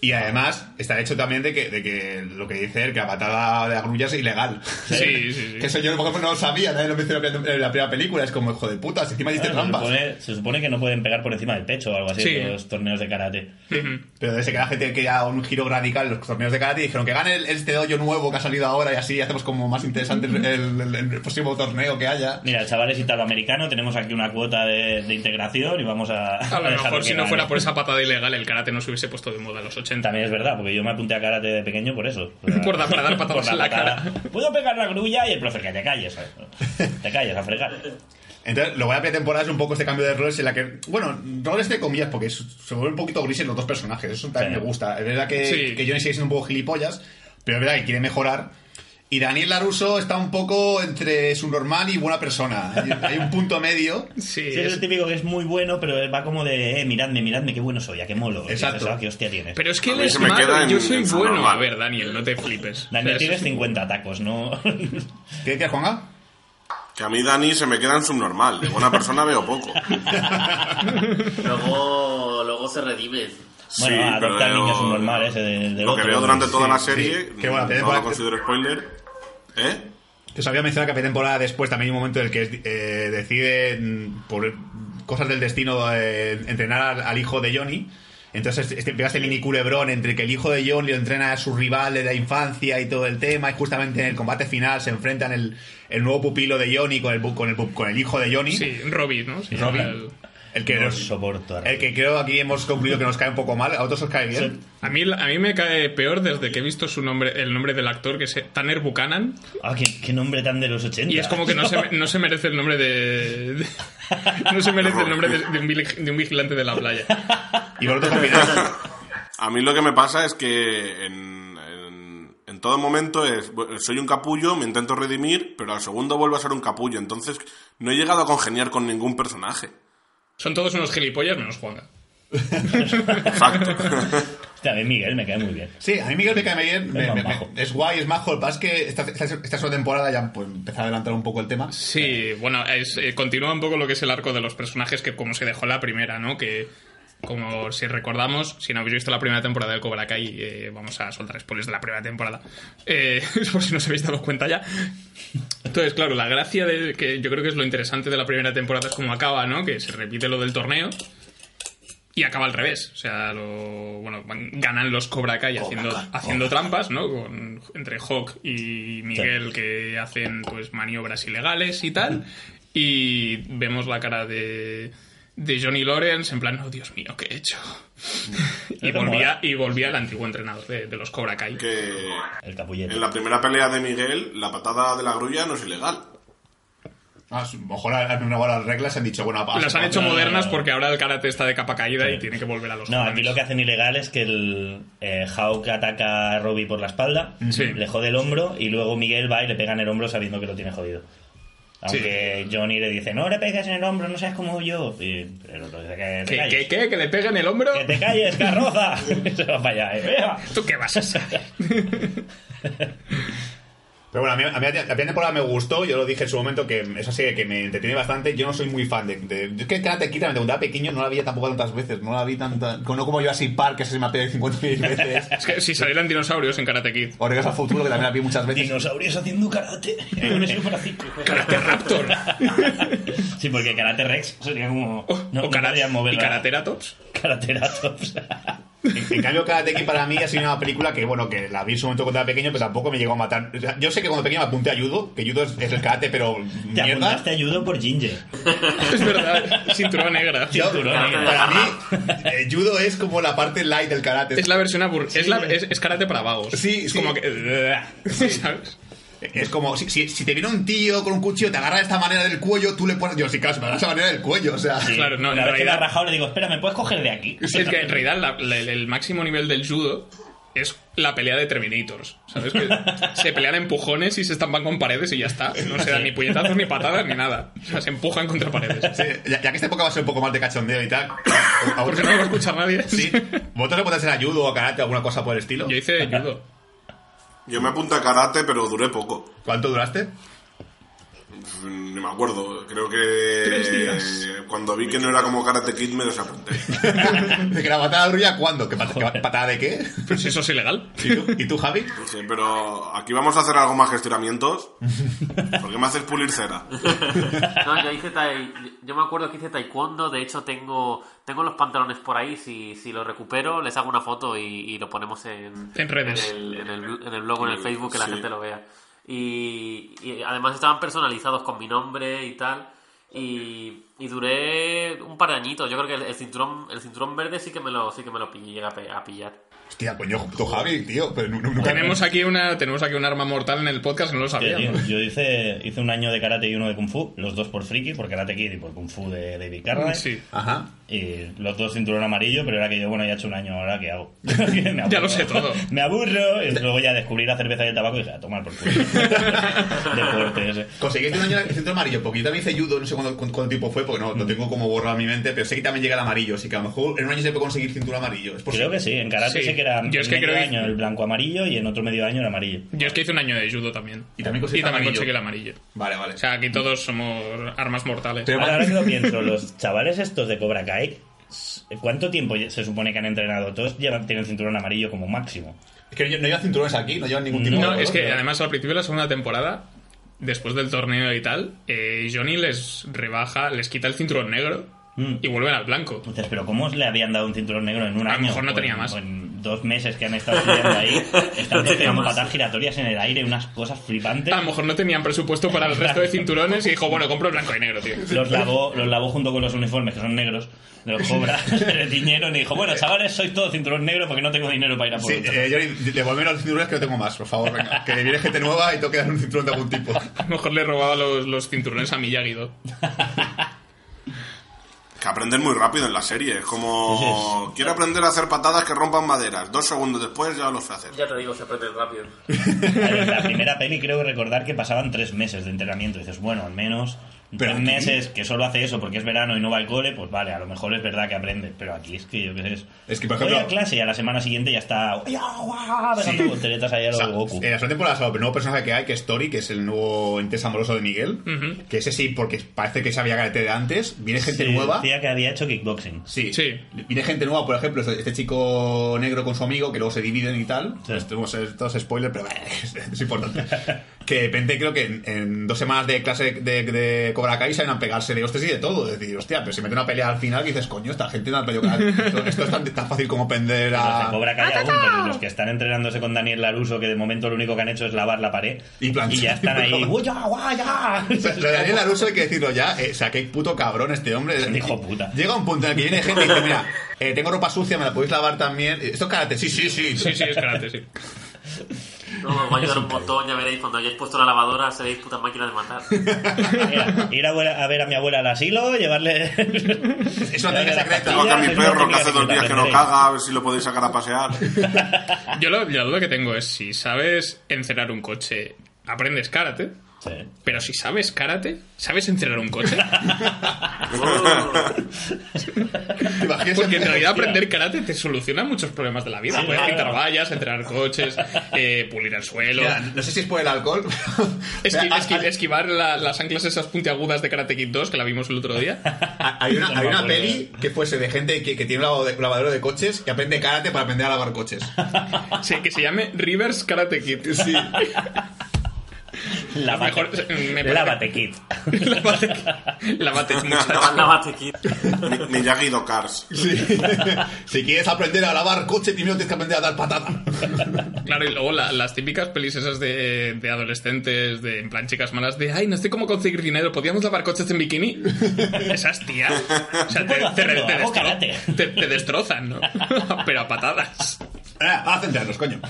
S1: Y además está el hecho también de que, de que lo que dice él, que la patada de la grulla es ilegal.
S3: Sí, sí, sí.
S1: Que eso yo por ejemplo, no lo sabía, nadie lo mencionó en la primera película, es como, hijo de puta, si encima diste
S2: Claro, se,
S1: trampas.
S2: supone, se supone que no pueden pegar por encima del pecho o algo así
S3: Sí.
S2: en los torneos de karate.
S1: Pero desde que la gente quería un giro radical en los torneos de karate y dijeron que gane el, este dojo nuevo que ha salido ahora y así hacemos como más interesante el, el- el próximo torneo que haya.
S2: Mira, chavales italoamericano, tenemos aquí una cuota de, de integración y vamos a.
S3: A lo mejor
S2: que
S3: si no fuera por esa patada ilegal, el karate no se hubiese puesto de moda en los 80.
S2: También es verdad, porque yo me apunté a karate de pequeño por eso. O sea,
S3: Por dar- para dar patadas
S2: por
S3: en la cara.
S2: Puedo pegar la grulla y el profe, que te calles. ¿sabes? Te calles a fregar.
S1: Entonces, lo buena temporada es un poco este cambio de roles en la que, bueno, roles de comillas, porque se vuelve un poquito gris en los dos personajes, eso también
S2: Sí.
S1: me gusta. Es verdad que,
S3: Sí.
S1: que Johnny sigue siendo un poco gilipollas, pero es verdad que quiere mejorar. Y Daniel Laruso está un poco entre su normal y buena persona. Hay, un punto medio.
S3: Sí,
S2: Sí, es el típico que es muy bueno, pero va como de, eh, miradme, miradme, qué bueno soy, a qué molo.
S1: Exacto.
S2: dices, "Ah, qué hostia tienes.
S3: pero es que él es
S5: me
S3: malo yo
S5: en-
S3: soy bueno.
S5: normal.
S3: A ver, Daniel, no te flipes.
S2: Daniel,
S3: O sea,
S2: tienes
S3: es-
S2: 50 tacos, ¿no?
S1: ¿Qué decías, Juanga?
S5: Que a mí Dani se me queda en subnormal. De buena persona veo poco.
S4: Luego, luego se redime.
S2: Bueno,
S5: Sí,
S2: adopta
S5: pero
S2: al niño subnormal ese del, del
S5: Lo que
S2: otro.
S5: veo durante toda
S1: Sí,
S5: la
S1: sí.
S5: serie,
S1: Qué buena,
S5: no
S1: tenés
S5: lo considero spoiler. ¿Eh?
S1: Que os había mencionado que había temporada después también hay un momento en el que eh, decide, mm, por cosas del destino, eh, entrenar al, al hijo de Johnny. Entonces este, empieza este mini culebrón entre que el hijo de Johnny lo entrena a su rival de la infancia y todo el tema, y justamente en el combate final se enfrentan el, el nuevo pupilo de Johnny con el, con el, con el hijo de Johnny.
S3: Sí, Robin, ¿no? Sí,
S1: Robin.
S3: el-
S1: El que,
S2: No
S1: nos-
S2: soporto a
S1: el que creo aquí hemos concluido que nos cae un poco mal, a otros os cae bien.
S3: A mí, a mí me cae peor desde que he visto su nombre, el nombre del actor, que es Tanner Buchanan.
S2: Ah, qué, qué nombre tan de los 80.
S3: Y es como que no se, no se merece el nombre de. de- no se merece el nombre de, de un, vili- de un vigilante de la playa.
S1: Y vosotros.
S5: A mí lo que me pasa es que en, en, en todo momento es, soy un capullo, me intento redimir, pero al segundo vuelvo a ser un capullo. Entonces no he llegado a congeniar con ningún personaje.
S3: Son todos unos gilipollas menos Juanga.
S5: Exacto.
S2: Hostia, a mí Miguel me cae muy bien.
S1: Sí, a mí Miguel me cae bien, me-
S2: Es más
S1: me-
S2: majo.
S1: me- es guay, es majo. Lo que pasa es que esta, esta, esta temporada ya pues, empezó a adelantar un poco el tema.
S3: Sí, bueno, es, eh, continúa un poco lo que es el arco de los personajes que como se dejó la primera, ¿no? Que como si recordamos, si no habéis visto la primera temporada de Cobra Kai, eh, vamos a soltar spoilers de la primera temporada, eh, por si no os habéis dado cuenta ya. Entonces, claro, la gracia de que yo creo que es lo interesante de la primera temporada es cómo acaba, ¿no? Que se repite lo del torneo y acaba al revés. O sea, lo, bueno, ganan los Cobra Kai haciendo, haciendo trampas, ¿no? Con, entre Hawk y Miguel que hacen pues maniobras ilegales y tal. Y vemos la cara de, de Johnny Lawrence en plan, oh Dios mío, ¿qué he hecho? y, volvía, y volvía el antiguo entrenador de, de los Cobra Kai.
S5: que
S2: El capullete.
S5: en la primera pelea de Miguel, la patada de la grulla no es ilegal.
S1: Ah, a lo mejor las reglas han dicho, bueno,
S3: Las han hecho modernas porque ahora el karate está de capa caída
S2: Sí.
S3: y tiene que volver a los
S2: No, aquí
S3: jóvenes.
S2: lo que hacen ilegal es que el eh, Hawk ataca a Robbie por la espalda,
S3: Sí.
S2: le jode el hombro y luego Miguel va y le pega en el hombro sabiendo que lo tiene jodido. Aunque Johnny le dice, no le pegues en el hombro, no seas como yo. Y el otro dice que te
S3: ¿Qué,
S2: calles.
S3: qué, qué? ¿Que le peguen el hombro?
S2: ¡Que te calles, carroza! Se va para allá. ¿eh?
S3: ¿Tú qué vas a hacer?
S1: Pero bueno, a mí, a mí la primera temporada me gustó, yo lo dije en su momento que esa serie que me entretiene bastante. Yo no soy muy fan de. de yo es que Karate Kid, cuando era pequeño, no la vi tampoco tantas veces. No la vi tanta. No como yo así Park, que se me ha pegado 50.000 veces.
S3: Es que si salieran dinosaurios en Karate Kid.
S1: O Regreso al futuro, que también la vi muchas veces.
S2: Dinosaurios haciendo karate. Con ese bracito.
S3: Karate Raptor.
S2: Sí, porque Karate Rex sería como. No,
S3: o
S2: no
S3: karate,
S2: podrían mover
S3: y Karateratops.
S2: Karateratops.
S1: En, en cambio, Karate Kid para mí ha sido una película que, bueno, que la vi en su momento cuando era pequeño, pero tampoco me llegó a matar. O sea, yo sé que cuando pequeño me apunté a judo, que judo es, es el karate, pero
S2: Te
S1: mierda.
S2: apuntaste a judo por Ginger.
S3: Es verdad, cinturón negra.
S1: Yo-
S2: Cinturón negro.
S1: para mí, eh, judo es como la parte light del karate.
S3: Es la versión abur es, la- es, es karate para vagos.
S1: Sí,
S3: es
S1: sí.
S3: como que. ¿Sabes?
S1: Es como, si, si, si te viene un tío con un cuchillo, te agarra de esta manera del cuello, tú le pones. Yo, sí, claro, se me agarra de esa manera del cuello, o sea.
S2: Sí.
S3: Claro, no, en
S2: Una vez que me
S3: realidad-
S2: ha rajado le digo, espera, ¿me puedes coger de aquí?
S3: Es que en realidad la- la- el, el máximo nivel del judo es la pelea de Terminators. ¿Sabes? Que se pelean a empujones y se estampan con paredes y ya está. No se dan ni puñetazos, ni patadas, ni nada. O sea, se empujan contra paredes.
S1: Sí, ya, ya que esta época va a ser un poco más de cachondeo y tal. ¿a
S3: Porque no lo va a escuchar nadie.
S1: Sí. ¿Vosotros le podéis hacer a judo o a karate o alguna cosa por el estilo?
S3: Yo hice judo.
S5: Yo me apunté a karate, pero duré poco.
S1: ¿Cuánto duraste?
S5: Ni me acuerdo. Creo que
S3: Tres días.
S5: cuando vi que no era como Karate Kid me desapunté.
S1: ¿De que la patada de grulla cuándo? ¿Qué pat- qué patada de qué?
S3: Pues eso es ilegal.
S1: ¿Y tú, ¿Y tú, Javi?
S5: Dije, pero aquí vamos a hacer algo más que estiramientos. ¿Por qué me haces pulir cera?
S4: No, yo hice tai- yo me acuerdo que hice taekwondo, de hecho tengo tengo los pantalones por ahí, si, si los recupero les hago una foto y, y lo ponemos en,
S3: En redes.
S4: En el, en el, en el blog o en el Facebook que la
S5: Sí.
S4: gente lo vea. Y, además estaban personalizados con mi nombre y tal. Y, y duré un par de añitos. Yo creo que el, el cinturón el cinturón verde sí que me lo sí que me lo pillé, a, pe- a pillar.
S1: Hostia, coño, tú, Javi, tío. Pero nunca.
S3: Tenemos aquí, una, tenemos aquí un arma mortal en el podcast, no lo sabíamos.
S2: yo hice, hice un año de karate y uno de kung fu, los dos por friki, por karate kid y por kung fu de David Carradine.
S3: Sí.
S1: Ajá.
S2: Y los dos cinturón amarillo, pero era que yo, bueno, ya he hecho un año, ahora ¿qué hago?
S3: Ya lo sé todo.
S2: Me aburro. Y luego ya descubrí la cerveza y el tabaco y dije, a tomar por culo. Deporte ese.
S1: Conseguiste un año el centro amarillo, porque yo también hice judo, no sé cuándo, cuánto, cuánto tiempo fue, porque no, no tengo como borrado en mi mente, pero sé que también llega el amarillo, así que a lo mejor en un año se puede conseguir cinturón amarillo. Es posible.
S2: Creo que sí, en karate
S3: Sí.
S2: sé que era
S3: Yo es
S2: en
S3: que
S2: medio
S3: creo que-
S2: año el blanco amarillo y en otro medio año el amarillo.
S3: Yo es que hice un año de judo también.
S1: Y también
S3: Y
S1: conseguiste
S3: también
S1: amarillo.
S3: conseguí el amarillo.
S1: Vale, vale.
S3: O sea, aquí todos somos armas mortales.
S1: Pero-
S2: Ahora, ahora que lo pienso, los chavales estos de Cobra Kai, ¿cuánto tiempo se supone que han entrenado? Todos llevan, tienen cinturón amarillo como máximo.
S1: Es que no, no llevan cinturones aquí, no llevan ningún tipo
S3: No,
S1: de
S3: es que además al principio de la segunda temporada después del torneo y tal, eh, Johnny les rebaja, les quita el cinturón negro
S2: Mm.
S3: y vuelven al blanco.
S2: Entonces, pero ¿cómo le habían dado un cinturón negro en un
S3: A lo
S2: año?
S3: mejor no
S2: O
S3: tenía
S2: en-
S3: más.
S2: en dos meses que han estado estudiando ahí. Están
S4: más.
S2: patas giratorias en el aire, unas cosas flipantes.
S3: A lo mejor no tenían presupuesto para el resto de cinturones y dijo, bueno, compro blanco y negro, tío.
S2: Los lavó, los lavó junto con los uniformes, que son negros, de los cobras, se le tiñeron y dijo, bueno, chavales, sois todos cinturón negro porque no tengo dinero para ir a por
S1: Sí,
S2: otro".
S1: eh, devuelve los cinturones que no tengo más, por favor, venga. Que viene gente nueva y tengo que dar un cinturón de algún tipo.
S3: A lo mejor le robaba los, los cinturones a Miyagi-Do.
S5: Que aprenden muy rápido en la serie. Es como. Quiero aprender a hacer patadas que rompan maderas. Dos segundos después ya lo sé hacer.
S4: Ya te digo, se aprende rápido.
S2: En la primera peli creo recordar que pasaban tres meses de entrenamiento. Y dices, bueno, al menos
S1: Pero
S2: tres
S1: aquí-
S2: meses que solo hace eso porque es verano y no va al cole, pues vale, a lo mejor es verdad que aprende. Pero aquí es que yo qué sé. es-
S1: Es que, por
S2: Voy
S1: ejemplo-
S2: a clase y a la semana siguiente ya está ¡Ya, guau! pegando
S1: Sí.
S2: volteretas ahí a
S1: O
S2: los
S1: sea,
S2: Goku.
S1: en la segunda temporada, el nuevo personaje que hay, que es Tori, que es el nuevo interés amoroso de Miguel, que ese sí, porque parece que sabía karate de antes, viene gente
S2: Sí,
S1: nueva.
S2: Decía que había hecho kickboxing.
S1: Sí.
S3: Sí.
S1: Viene gente nueva, por ejemplo, este este chico negro con su amigo, que luego se dividen y tal.
S2: Sí.
S1: Esto es, esto es spoiler, pero es importante. Que de repente creo que en, en dos semanas de clase de, de Cobra Kai salen a pegarse de hostias y de todo. Es decir, hostia, pero si mete una pelea al final y dices, coño, esta gente no ha peleado. Esto, esto es tan, tan fácil como aprender
S2: Los
S1: a...
S2: de Cobra Kai aún, pero los que están entrenándose con Daniel Laruso, que de momento lo único que han hecho es lavar la pared.
S1: Y
S2: ya están ahí. ¡Guaya, guaya!
S1: Lo de Daniel Laruso hay que decirlo ya. eh, o sea, qué puto cabrón este hombre.
S2: un hijo puta.
S1: Llega un punto en el que viene gente y dice, mira, eh, tengo ropa sucia, me la podéis lavar también. Esto es karate, sí, sí, sí.
S3: Sí, sí, es karate, sí.
S4: No, os va a ayudar un montón, ya veréis. Cuando hayáis puesto la lavadora, seréis putas máquinas de matar.
S2: Mira, ir a, ver a mi abuela al asilo, llevarle.
S1: Es una técnica secreta.
S5: Tengo acá a mi perro que hace dos días que no caga, a ver si lo podéis sacar a pasear.
S3: Yo lo- la duda que tengo es si sabes encerar un coche, aprendes karate.
S2: Sí.
S3: Pero si sabes karate, ¿sabes encerar un coche?
S1: ¿Te imaginas
S3: Porque en realidad aprender karate te soluciona muchos problemas de la vida.
S2: Sí,
S3: Puedes
S2: claro.
S3: pintar vallas, entrenar coches, eh, pulir el suelo.
S1: Mira, no sé si es por el alcohol.
S3: Esqui- esqui-
S1: hay-
S3: esquivar la- las anclas esas puntiagudas de Karate Kid 2 que la vimos el otro día.
S1: Hay una, hay una peli que fuese de gente que, que tiene un lavado de- lavadero de coches y aprende karate para aprender a lavar coches.
S3: Sí, que se llame Rivers Karate Kid.
S1: Sí.
S2: Lávate,
S3: Mejor- me parece-
S2: lávate, kid.
S3: Lávate, lávate.
S4: Lávate, kid.
S5: Mi- Miyagi Do Cars.
S1: Sí. si quieres aprender a lavar coche, primero tienes que aprender a dar patada.
S3: Claro, y luego la- las típicas pelis esas de, de adolescentes, de en plan chicas malas, de ay, no sé cómo conseguir dinero, ¿podríamos lavar coches en bikini? Esas tías. O sea, destro- te- te destrozan, ¿no? Pero a patadas.
S1: Ah, vamos a centrarnos, coño.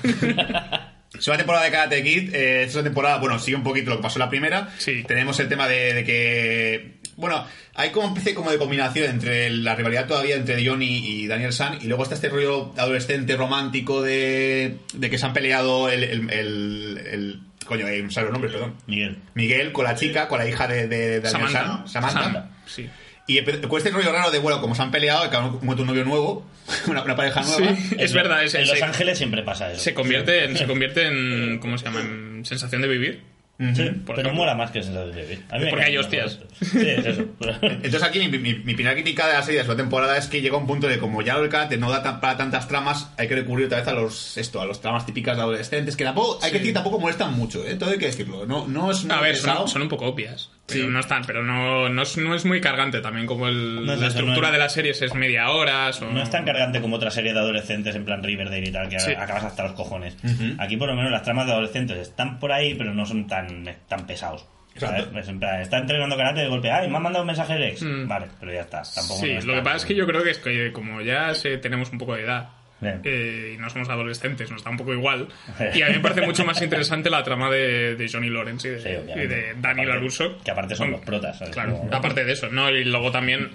S1: Segunda temporada de Karate Kid. Eh, esta temporada, bueno, sigue un poquito lo que pasó en la primera.
S3: Sí.
S1: Tenemos el tema de, de que. Bueno, hay como una especie como de combinación entre la rivalidad todavía entre Johnny y Daniel San. Y luego está este rollo adolescente romántico de, de que se han peleado el. el, el- el- coño, eh, no sabe los nombres, perdón.
S2: Miguel.
S1: Miguel con la chica, con la hija de, de Daniel
S3: Samantha.
S1: San. Samantha.
S3: Samantha, Sí.
S1: Y con este rollo raro de, bueno, como se han peleado, que cada uno encuentra un novio nuevo, una, una pareja nueva.
S3: Sí, es verdad. Es,
S2: En Los
S3: se,
S2: Ángeles siempre pasa eso.
S3: se convierte en, se convierte en. ¿Cómo se llama? En sensación de vivir.
S2: Sí,
S3: por
S2: pero
S3: ejemplo.
S2: mola más que sensación de vivir. A mí
S3: Porque hay hostias.
S2: Sí, es eso.
S1: Entonces aquí mi, mi- mi primera crítica de la serie de la temporada es que llega un punto de como ya el karate no da tan- para tantas tramas, hay que recurrir otra vez a los esto, a los tramas típicas de adolescentes, que tampoco, hay que decir tampoco molestan mucho, ¿eh? todo hay que decirlo. No, no es muy
S3: A ver, son, son un poco obvias. Pero
S1: Sí.
S3: no están, pero no, no, es, no es muy cargante también, como el-
S2: No es
S3: la
S2: eso,
S3: estructura
S2: no es-
S3: de las series es media hora. son-
S2: No es tan cargante como otra serie de adolescentes en plan Riverdale y tal, que
S3: Sí.
S2: acabas hasta los cojones. Aquí por lo menos las tramas de adolescentes están por ahí, pero no son tan, tan pesados. ¿sabes?
S1: Exacto.
S2: Es en plan, está entrenando karate de golpe, ay, me han mandado un mensaje el ex. Vale, pero ya está. Tampoco
S3: Mm. Sí, lo que pasa es que yo creo que es que como ya se- tenemos un poco de edad. Eh, y no somos adolescentes, nos da un poco igual. Y a mí me parece mucho más interesante la trama de, de Johnny Lawrence y de,
S2: Sí,
S3: y de Laruso.
S2: Que aparte son los protas. ¿sabes?
S3: Claro,
S2: Como-
S3: aparte de eso, ¿no? Y luego también,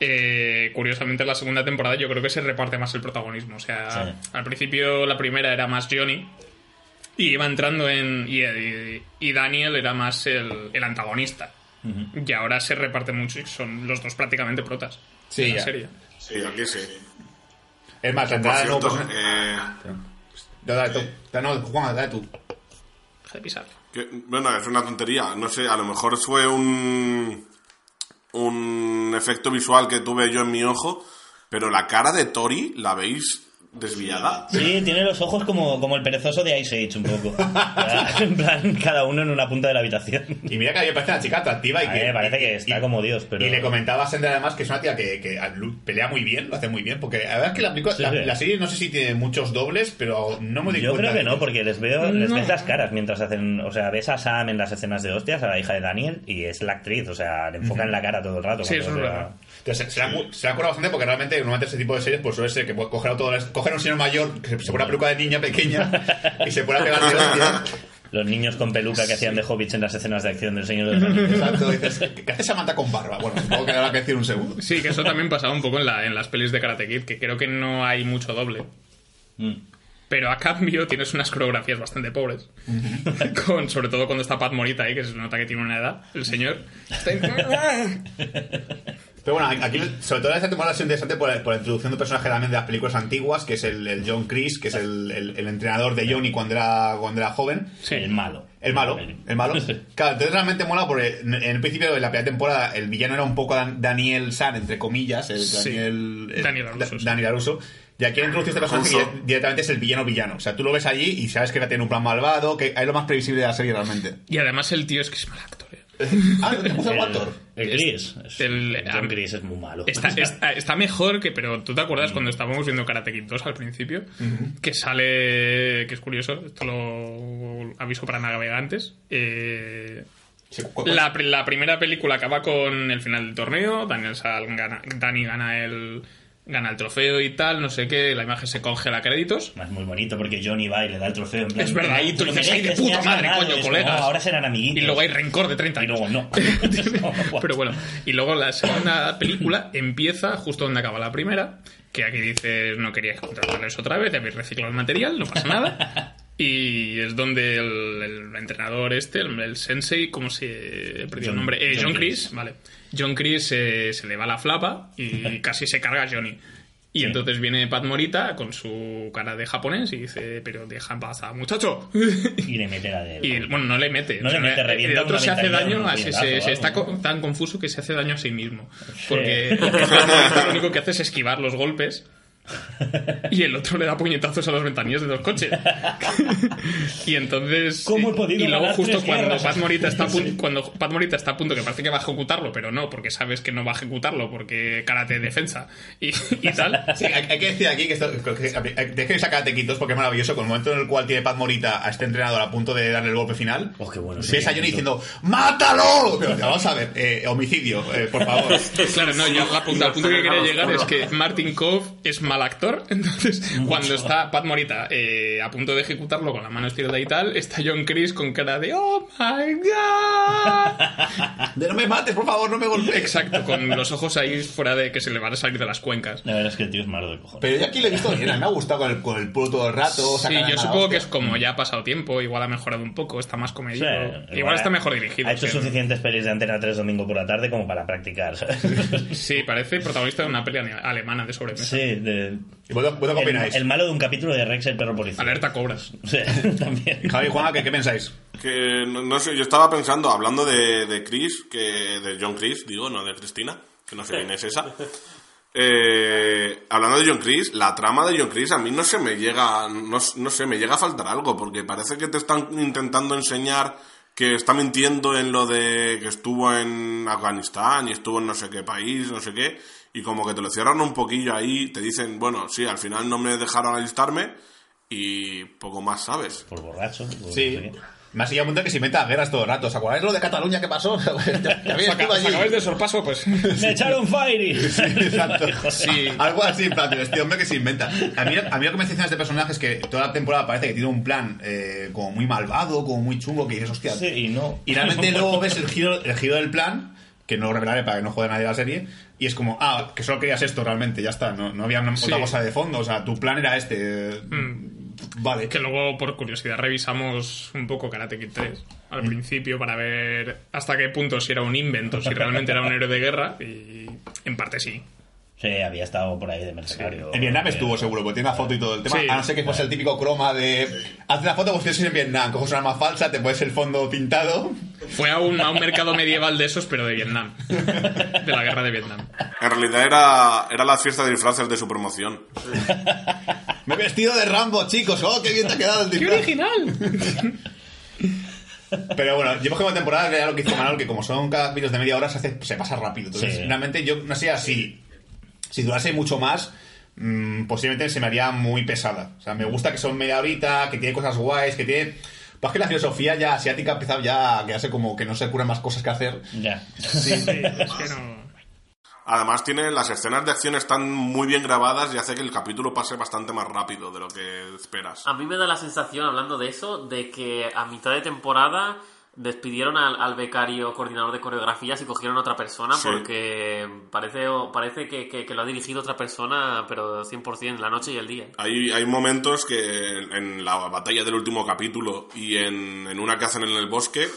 S3: eh, curiosamente, en la segunda temporada yo creo que se reparte más el protagonismo. O sea,
S2: Sí.
S3: al principio la primera era más Johnny y iba entrando en. Y, y- y Daniel era más el, el antagonista. Y ahora se reparte mucho y son los dos prácticamente protas.
S1: Sí,
S3: de la serie.
S5: Sí, aquí sí.
S1: Es más, entrada de nuevo
S5: eh,
S1: No, dale tú. No, Juan, dale tú.
S3: Deja de pisar.
S5: que- bueno, es una tontería. No sé, a lo mejor fue un. Un efecto visual que tuve yo en mi ojo. Pero la cara de Tori, ¿la veis desviada.
S2: Sí, tiene los ojos como, como el perezoso de Ice Age, un poco. En plan, cada uno en una punta de la habitación.
S1: Y mira que a mí me parece una chica atractiva y
S2: A
S1: que.
S2: me parece que está
S1: y-
S2: como Dios, pero-
S1: Y le comentaba a Sender además que es una tía que, que pelea muy bien, lo hace muy bien, porque la verdad es que la, película-
S2: Sí,
S1: la,
S2: sí.
S1: la serie no sé si tiene muchos dobles, pero no me doy
S2: Yo
S1: cuenta.
S2: creo que no, porque les veo, les
S3: No.
S2: ves las caras mientras hacen, o sea, ves a Sam en las escenas de hostias, a la hija de Daniel, y es la actriz, o sea, le enfocan la cara todo el rato.
S3: Sí, eso es verdad.
S1: Entonces, se, se, se la han currado bastante porque realmente normalmente ese tipo de series pues suele ser que puede coger a, todo, coger a un señor mayor que se, se pone una peluca de niña pequeña y se pone a pegar de hostias.
S2: Los niños con peluca que hacían de hobbits en las escenas de acción del Señor de los Anillos.
S1: Exacto, dices, ¿qué hace Samantha con barba? Bueno, supongo que habrá que decir un segundo.
S3: Sí, que eso también pasaba un poco en, la, en las pelis de Karate Kid, que creo que no hay mucho doble.
S2: Mm.
S3: Pero a cambio tienes unas coreografías bastante pobres. Con, sobre todo cuando está Pat Morita ahí, que se nota que tiene una edad, el señor. Está-
S1: Pero bueno, aquí, sobre todo esta temporada ha sido interesante por, por la introducción de un personaje también de las películas antiguas, que es el, el John Chris, que es el, el- el entrenador de Johnny cuando era, cuando era joven.
S3: Sí.
S2: El malo.
S1: El malo, el malo. Claro, entonces realmente mola porque en en el principio de la primera temporada el villano era un poco Dan- Daniel San, entre comillas, el
S3: Sí.
S1: Daniel, el-
S3: Daniel Aruso,
S1: Da-. Daniel Aruso. Y aquí han introducido este personaje que directamente es el villano villano. O sea, tú lo ves allí y sabes que va a tener un plan malvado, que es lo más previsible de la serie realmente.
S3: Y además el tío es que es mal actor. eh.
S1: Ah, ¿te puso el actor?
S2: El Chris. Es-
S3: El-
S2: John Chris es muy malo.
S3: Está, está, está mejor que, pero tú te acuerdas cuando estábamos viendo Karate Kid 2 al principio, que sale, que es curioso, esto lo aviso para navegantes. Eh, la, la primera película acaba con el final del torneo, Daniel San gana, Dani gana el, gana el trofeo y tal, no sé qué, la imagen se congela a créditos.
S2: Es muy bonito porque Johnny va y le da el trofeo. en plan,
S3: Es verdad, y tú
S2: "Te lo
S3: dices, "Ay, de puta madre,
S2: ganado",
S3: coño,
S2: y
S3: colegas.
S2: "Oh, ahora serán amiguitos.
S3: Y luego hay rencor de 30
S2: Y
S3: años.
S2: luego no.
S3: Pero bueno, y luego la segunda película empieza justo donde acaba la primera, que aquí dices no quería contratarles otra vez, habéis reciclado el material, no pasa nada. Y es donde el, el entrenador este, el, el sensei, ¿cómo se he perdido el nombre? Eh,
S2: John
S3: John,
S2: Chris.
S3: Chris, vale. John Chris eh, se le va la flapa y casi se carga a Johnny. Y
S2: Sí.
S3: entonces viene Pat Morita con su cara de japonés y dice, pero deja en paz a muchacho.
S2: Y le mete la de...
S3: Y bueno, no le mete.
S2: No
S3: O sea,
S2: le mete,
S3: el
S2: revienta
S3: otro
S2: una
S3: se hace daño, así se, está tan confuso que se hace daño a sí mismo. Porque, porque Pat lo único que hace es esquivar los golpes. Y el otro le da puñetazos a los ventanillas de dos coches. y entonces.
S2: ¿Cómo he podido
S3: Y luego, justo cuando? Pat, Morita está a punto, cuando Pat Morita está a punto, que parece que va a ejecutarlo, pero no, porque sabes que no va a ejecutarlo, porque karate defensa y, y tal.
S1: Sí, hay, hay que decir aquí que esto. Dejen sacar tequitos porque es maravilloso. Con el momento en el cual tiene Pat Morita a este entrenador a punto de darle el golpe final.
S2: Oh, qué bueno,
S1: Ves
S2: sí,
S1: a Johnny diciendo: ¡Mátalo! Pero vamos a ver, eh, homicidio, eh, por favor.
S3: Claro, no, yo la punta, al punto que quería llegar es que Martin Cove es mal actor, entonces cuando está Pat Morita eh, a punto de ejecutarlo con la mano estirada y tal, está John Chris con cara de ¡Oh my god!
S1: De no me mates, por favor, no me golpees.
S3: Exacto, con los ojos ahí fuera de que se le van a salir de las cuencas.
S2: La verdad es que el tío es malo de cojones.
S1: Pero yo aquí lo he visto bien, me ha gustado con el, con el puro todo el rato.
S3: Sí, yo supongo que es como ya ha pasado tiempo, igual ha mejorado un poco, está más
S2: Sí,
S3: comedido. igual, está mejor dirigido.
S2: Ha hecho suficientes pelis de Antena 3 domingo por la tarde como para practicar. ¿sabes?
S3: Sí, parece protagonista de una peli alemana de sobremesa.
S2: Sí, de...
S1: ¿Y vosotros vosotros qué
S2: El,
S1: opináis?
S2: el malo de un capítulo de Rex el perro policía.
S3: Alerta cobras.
S2: Sí, también.
S1: Javi y Juan, ¿qué, qué pensáis?
S5: Que no, no sé, yo estaba pensando, hablando de, de Chris, que de John Chris, digo, no de Cristina, que no sé quién es esa. Eh, hablando de John Chris, la trama de John Chris a mí no se me llega, no, no sé, me llega a faltar algo, porque parece que te están intentando enseñar que está mintiendo en lo de que estuvo en Afganistán y estuvo en no sé qué país, no sé qué, y como que te lo cierran un poquillo ahí, te dicen, bueno, sí, al final no me dejaron alistarme y poco más sabes.
S2: Por borracho. por no sé
S1: Sí.
S2: qué.
S1: Más allá un punto que se inventa guerras todo el rato. ¿Os acordáis lo de Cataluña que pasó?
S3: ¿Sacabais de sorpaso? Pues.
S2: ¡Me echaron Fairy!
S1: Sí, exacto.
S3: Sí.
S1: Algo así, plan, este hombre que se inventa. A mí, a mí lo que me decepciona de este personaje es que toda la temporada parece que tiene un plan eh, como muy malvado, como muy chungo, que dices, hostia.
S2: Sí, y no.
S1: Y realmente luego ves el giro, el giro del plan, que no lo revelaré para que no jode nadie la serie, y es como, ah, que solo querías esto realmente, ya está, no, no había una-
S3: Sí.
S1: otra cosa de fondo, o sea, tu plan era este. Vale.
S3: Que luego, por curiosidad, revisamos un poco Karate Kid 3 al
S2: Mm.
S3: principio para ver hasta qué punto si era un invento, si realmente era un héroe de guerra, y en parte sí.
S2: Sí, había estado por ahí de mercenario.
S1: En Vietnam estuvo seguro, porque tiene una foto y todo el tema.
S3: Sí.
S1: a no ser que fuese el típico croma de. Haz una foto, pues si en Vietnam, coges una arma falsa, te pones el fondo pintado.
S3: Fue a un, a un mercado medieval de esos, pero de Vietnam. De la guerra de Vietnam.
S5: En realidad era, era la fiesta de disfraces de su promoción.
S1: Me he vestido de Rambo, chicos. ¡Oh, qué bien te ha quedado el
S3: ¡Qué
S1: disfraz!
S3: original!
S1: Pero bueno, llevo como temporada ya lo que hizo Manol, que como son cada vídeos de media hora, se, hace, se pasa rápido. Entonces,
S2: Sí.
S1: realmente yo no sé así. Si durase mucho más, mm, posiblemente se me haría muy pesada. O sea, me gusta que son media horita, que tiene cosas guays, que tiene. Pues que la filosofía ya asiática ha empezado ya a quedarse como que no se curan más cosas que hacer.
S2: Ya.
S3: Sí, es que no...
S5: Además tiene las escenas de acción están muy bien grabadas y hace que el capítulo pase bastante más rápido de lo que esperas.
S4: A mí me da la sensación, hablando de eso, de que a mitad de temporada despidieron al, al becario coordinador de coreografías y cogieron a otra persona
S5: Sí.
S4: porque parece, parece que, que- que lo ha dirigido otra persona, pero 100% la noche y el día.
S5: Hay, hay momentos que en, la batalla del último capítulo y en, en una que hacen en el bosque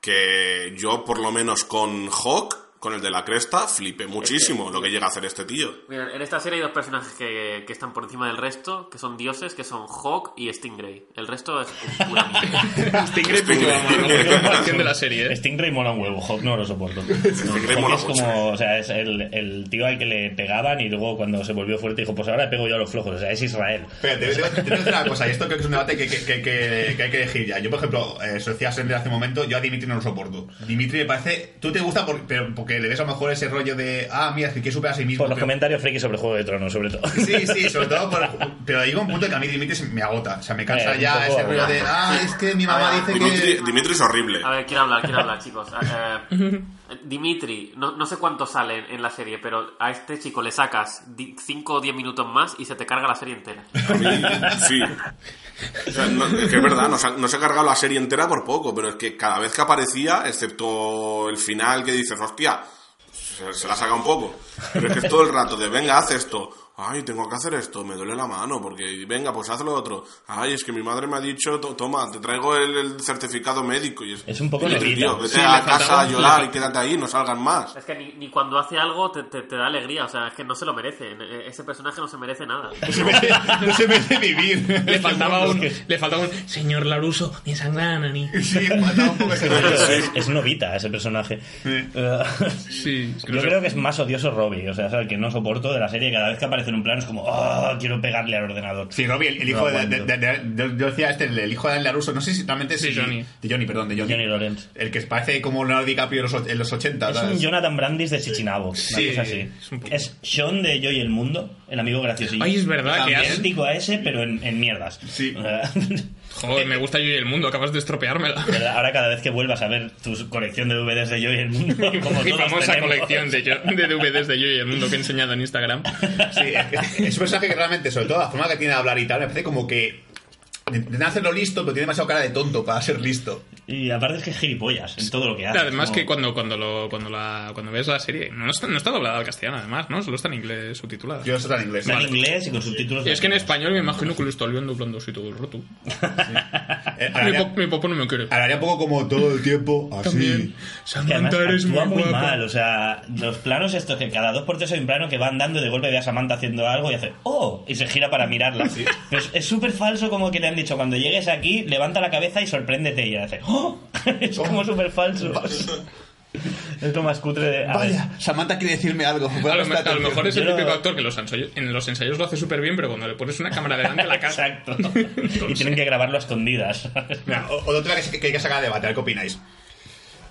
S5: que yo por lo menos con Hawk, con el de la cresta, flipé muchísimo lo que llega a hacer este tío.
S4: Mira, en esta serie hay dos personajes que, que están por encima del resto, que son dioses, que son Hawk y Stingray. El resto es pura mierda.
S3: Stingray comparación de la serie, ¿eh?
S2: Stingray mola un huevo, Hawk no lo soporto.
S5: Stingray mola
S2: es
S5: mucho.
S2: como, o sea, es el, el tío al que le pegaban y luego cuando se volvió fuerte dijo, pues ahora pego yo a los flojos, o sea, es Israel.
S1: Pero te, te- te- te voy a decir una cosa, y esto creo que es un debate que, que- que- que- que hay que elegir ya. Yo, por ejemplo, eh, eso decía Sender hace un momento, yo a Dimitri no lo soporto. Dimitri me parece. Tú te gusta por- pero porque le ves a lo mejor ese rollo de. Ah, mira, es que quiere superar a sí mismo.
S2: Por los
S1: pero-
S2: comentarios friki sobre Juego de Tronos, sobre todo.
S1: Sí, sí, sobre todo por. Pero llega un punto que a mí Dimitri se- me agota. O sea, me cansa
S2: Eh,
S1: ya ese rollo de. Ah, es que mi mamá
S4: ver,
S1: dice
S5: Dimitri,
S1: que.
S5: Dimitri es horrible.
S4: A ver, quiero hablar, quiero hablar, chicos. Eh, Dimitri, no, no sé cuánto sale en, en la serie, pero a este chico le sacas 5 o 10 minutos más y se te carga la serie entera.
S5: A mí, sí. No- es que es verdad, no se, ha, ha cargado la serie entera por poco, pero es que cada vez que aparecía, excepto el final que dices, hostia, se, se la saca un poco. Pero es que es todo el rato de, venga, haz esto. Ay, tengo que hacer esto, me duele la mano, porque venga, pues haz lo otro. Ay, es que mi madre me ha dicho, "To- toma, te traigo el, el certificado médico. Y es,
S2: Es un poco
S5: tío, vete
S3: Sí,
S5: a casa a llorar y quédate ahí, no salgan más.
S4: Es que ni, ni cuando hace algo te, te- te da alegría, o sea, es que no se lo merece. E- Ese personaje no se merece nada.
S1: No se merece, no se merece vivir.
S3: Le faltaba un, le faltaba un señor Laruso, mi sangrana, ni.
S1: Sí, faltaba un poco ese rollo.
S2: es, es novita ese personaje. Eh,
S3: Sí,
S2: Yo creo que es más odioso Robbie, o sea, es el que no soporto de la serie. Cada vez que aparece en un plano es como, oh, quiero pegarle al ordenador.
S1: Sí, Robbie, el, el hijo de, de, de- de- de- Yo decía este, el, el hijo de Daniel Laruso, no sé si realmente
S3: Sí,
S1: si-
S3: Johnny.
S1: De Johnny, perdón, de Johnny.
S2: Johnny Lawrence.
S1: El que parece como Leonardo DiCaprio en los, en los 80,
S2: Es
S1: ¿sabes?
S2: un Jonathan Brandis de Chichinabo.
S3: Sí,
S2: una cosa así.
S3: es un poco.
S2: Es Sean de Yo y el Mundo, el amigo graciosillo.
S3: Ay, es verdad que has...
S2: Idéntico a ese, pero en, en mierdas.
S1: Sí.
S3: Joder, me gusta yo y el mundo, acabas de estropeármela.
S2: Ahora cada vez que vuelvas a ver tu colección de DVDs de Yo y el Mundo, como
S3: Mi
S2: todos
S3: famosa
S2: tenemos.
S3: colección de, yo- de DVDs de yo y el mundo que he enseñado en Instagram.
S1: Sí, es, es un personaje que realmente, sobre todo la forma que tiene de hablar y tal, me parece como que intenta hacerlo listo, pero tiene demasiado cara de tonto para ser listo.
S2: Y aparte es que es gilipollas en todo lo que hace.
S3: Además
S2: como-
S3: que cuando, cuando, lo, cuando, la, cuando ves la serie, no está, no está doblada al castellano además, ¿no? Solo está en inglés subtitulada.
S1: Yo no sé en inglés.
S2: Está en inglés y con subtítulos.
S3: Y es que en español me imagino que lo está viendo doblando así todo el rato.
S1: Eh,
S3: Mi, pop- mi papá no me quiere.
S1: hablaría un poco como todo el tiempo, así.
S3: También.
S2: Que además
S3: Samantha eres muy
S2: muy mal, o sea, los planos estos que cada dos por tres hay un plano que va andando y de golpe ve a Samantha haciendo algo y hace ¡Oh! y se gira para mirarla. Pero es- es súper falso como que le han dicho cuando llegues aquí, levanta la cabeza y sorpréndete y hace ¡Oh! es como súper falso. es lo más cutre de... a ver,
S1: Vaya, Samantha quiere decirme algo.
S3: A lo,
S1: prestar
S3: a lo mejor es el
S2: lo-
S3: típico actor que los ensayos- en los ensayos lo hace súper bien, pero cuando le pones una cámara delante la casa.
S2: Exacto. y tienen que grabarlo a escondidas.
S1: Mira, o- otro tema que, que, que hay que sacar a debate, a ver qué opináis.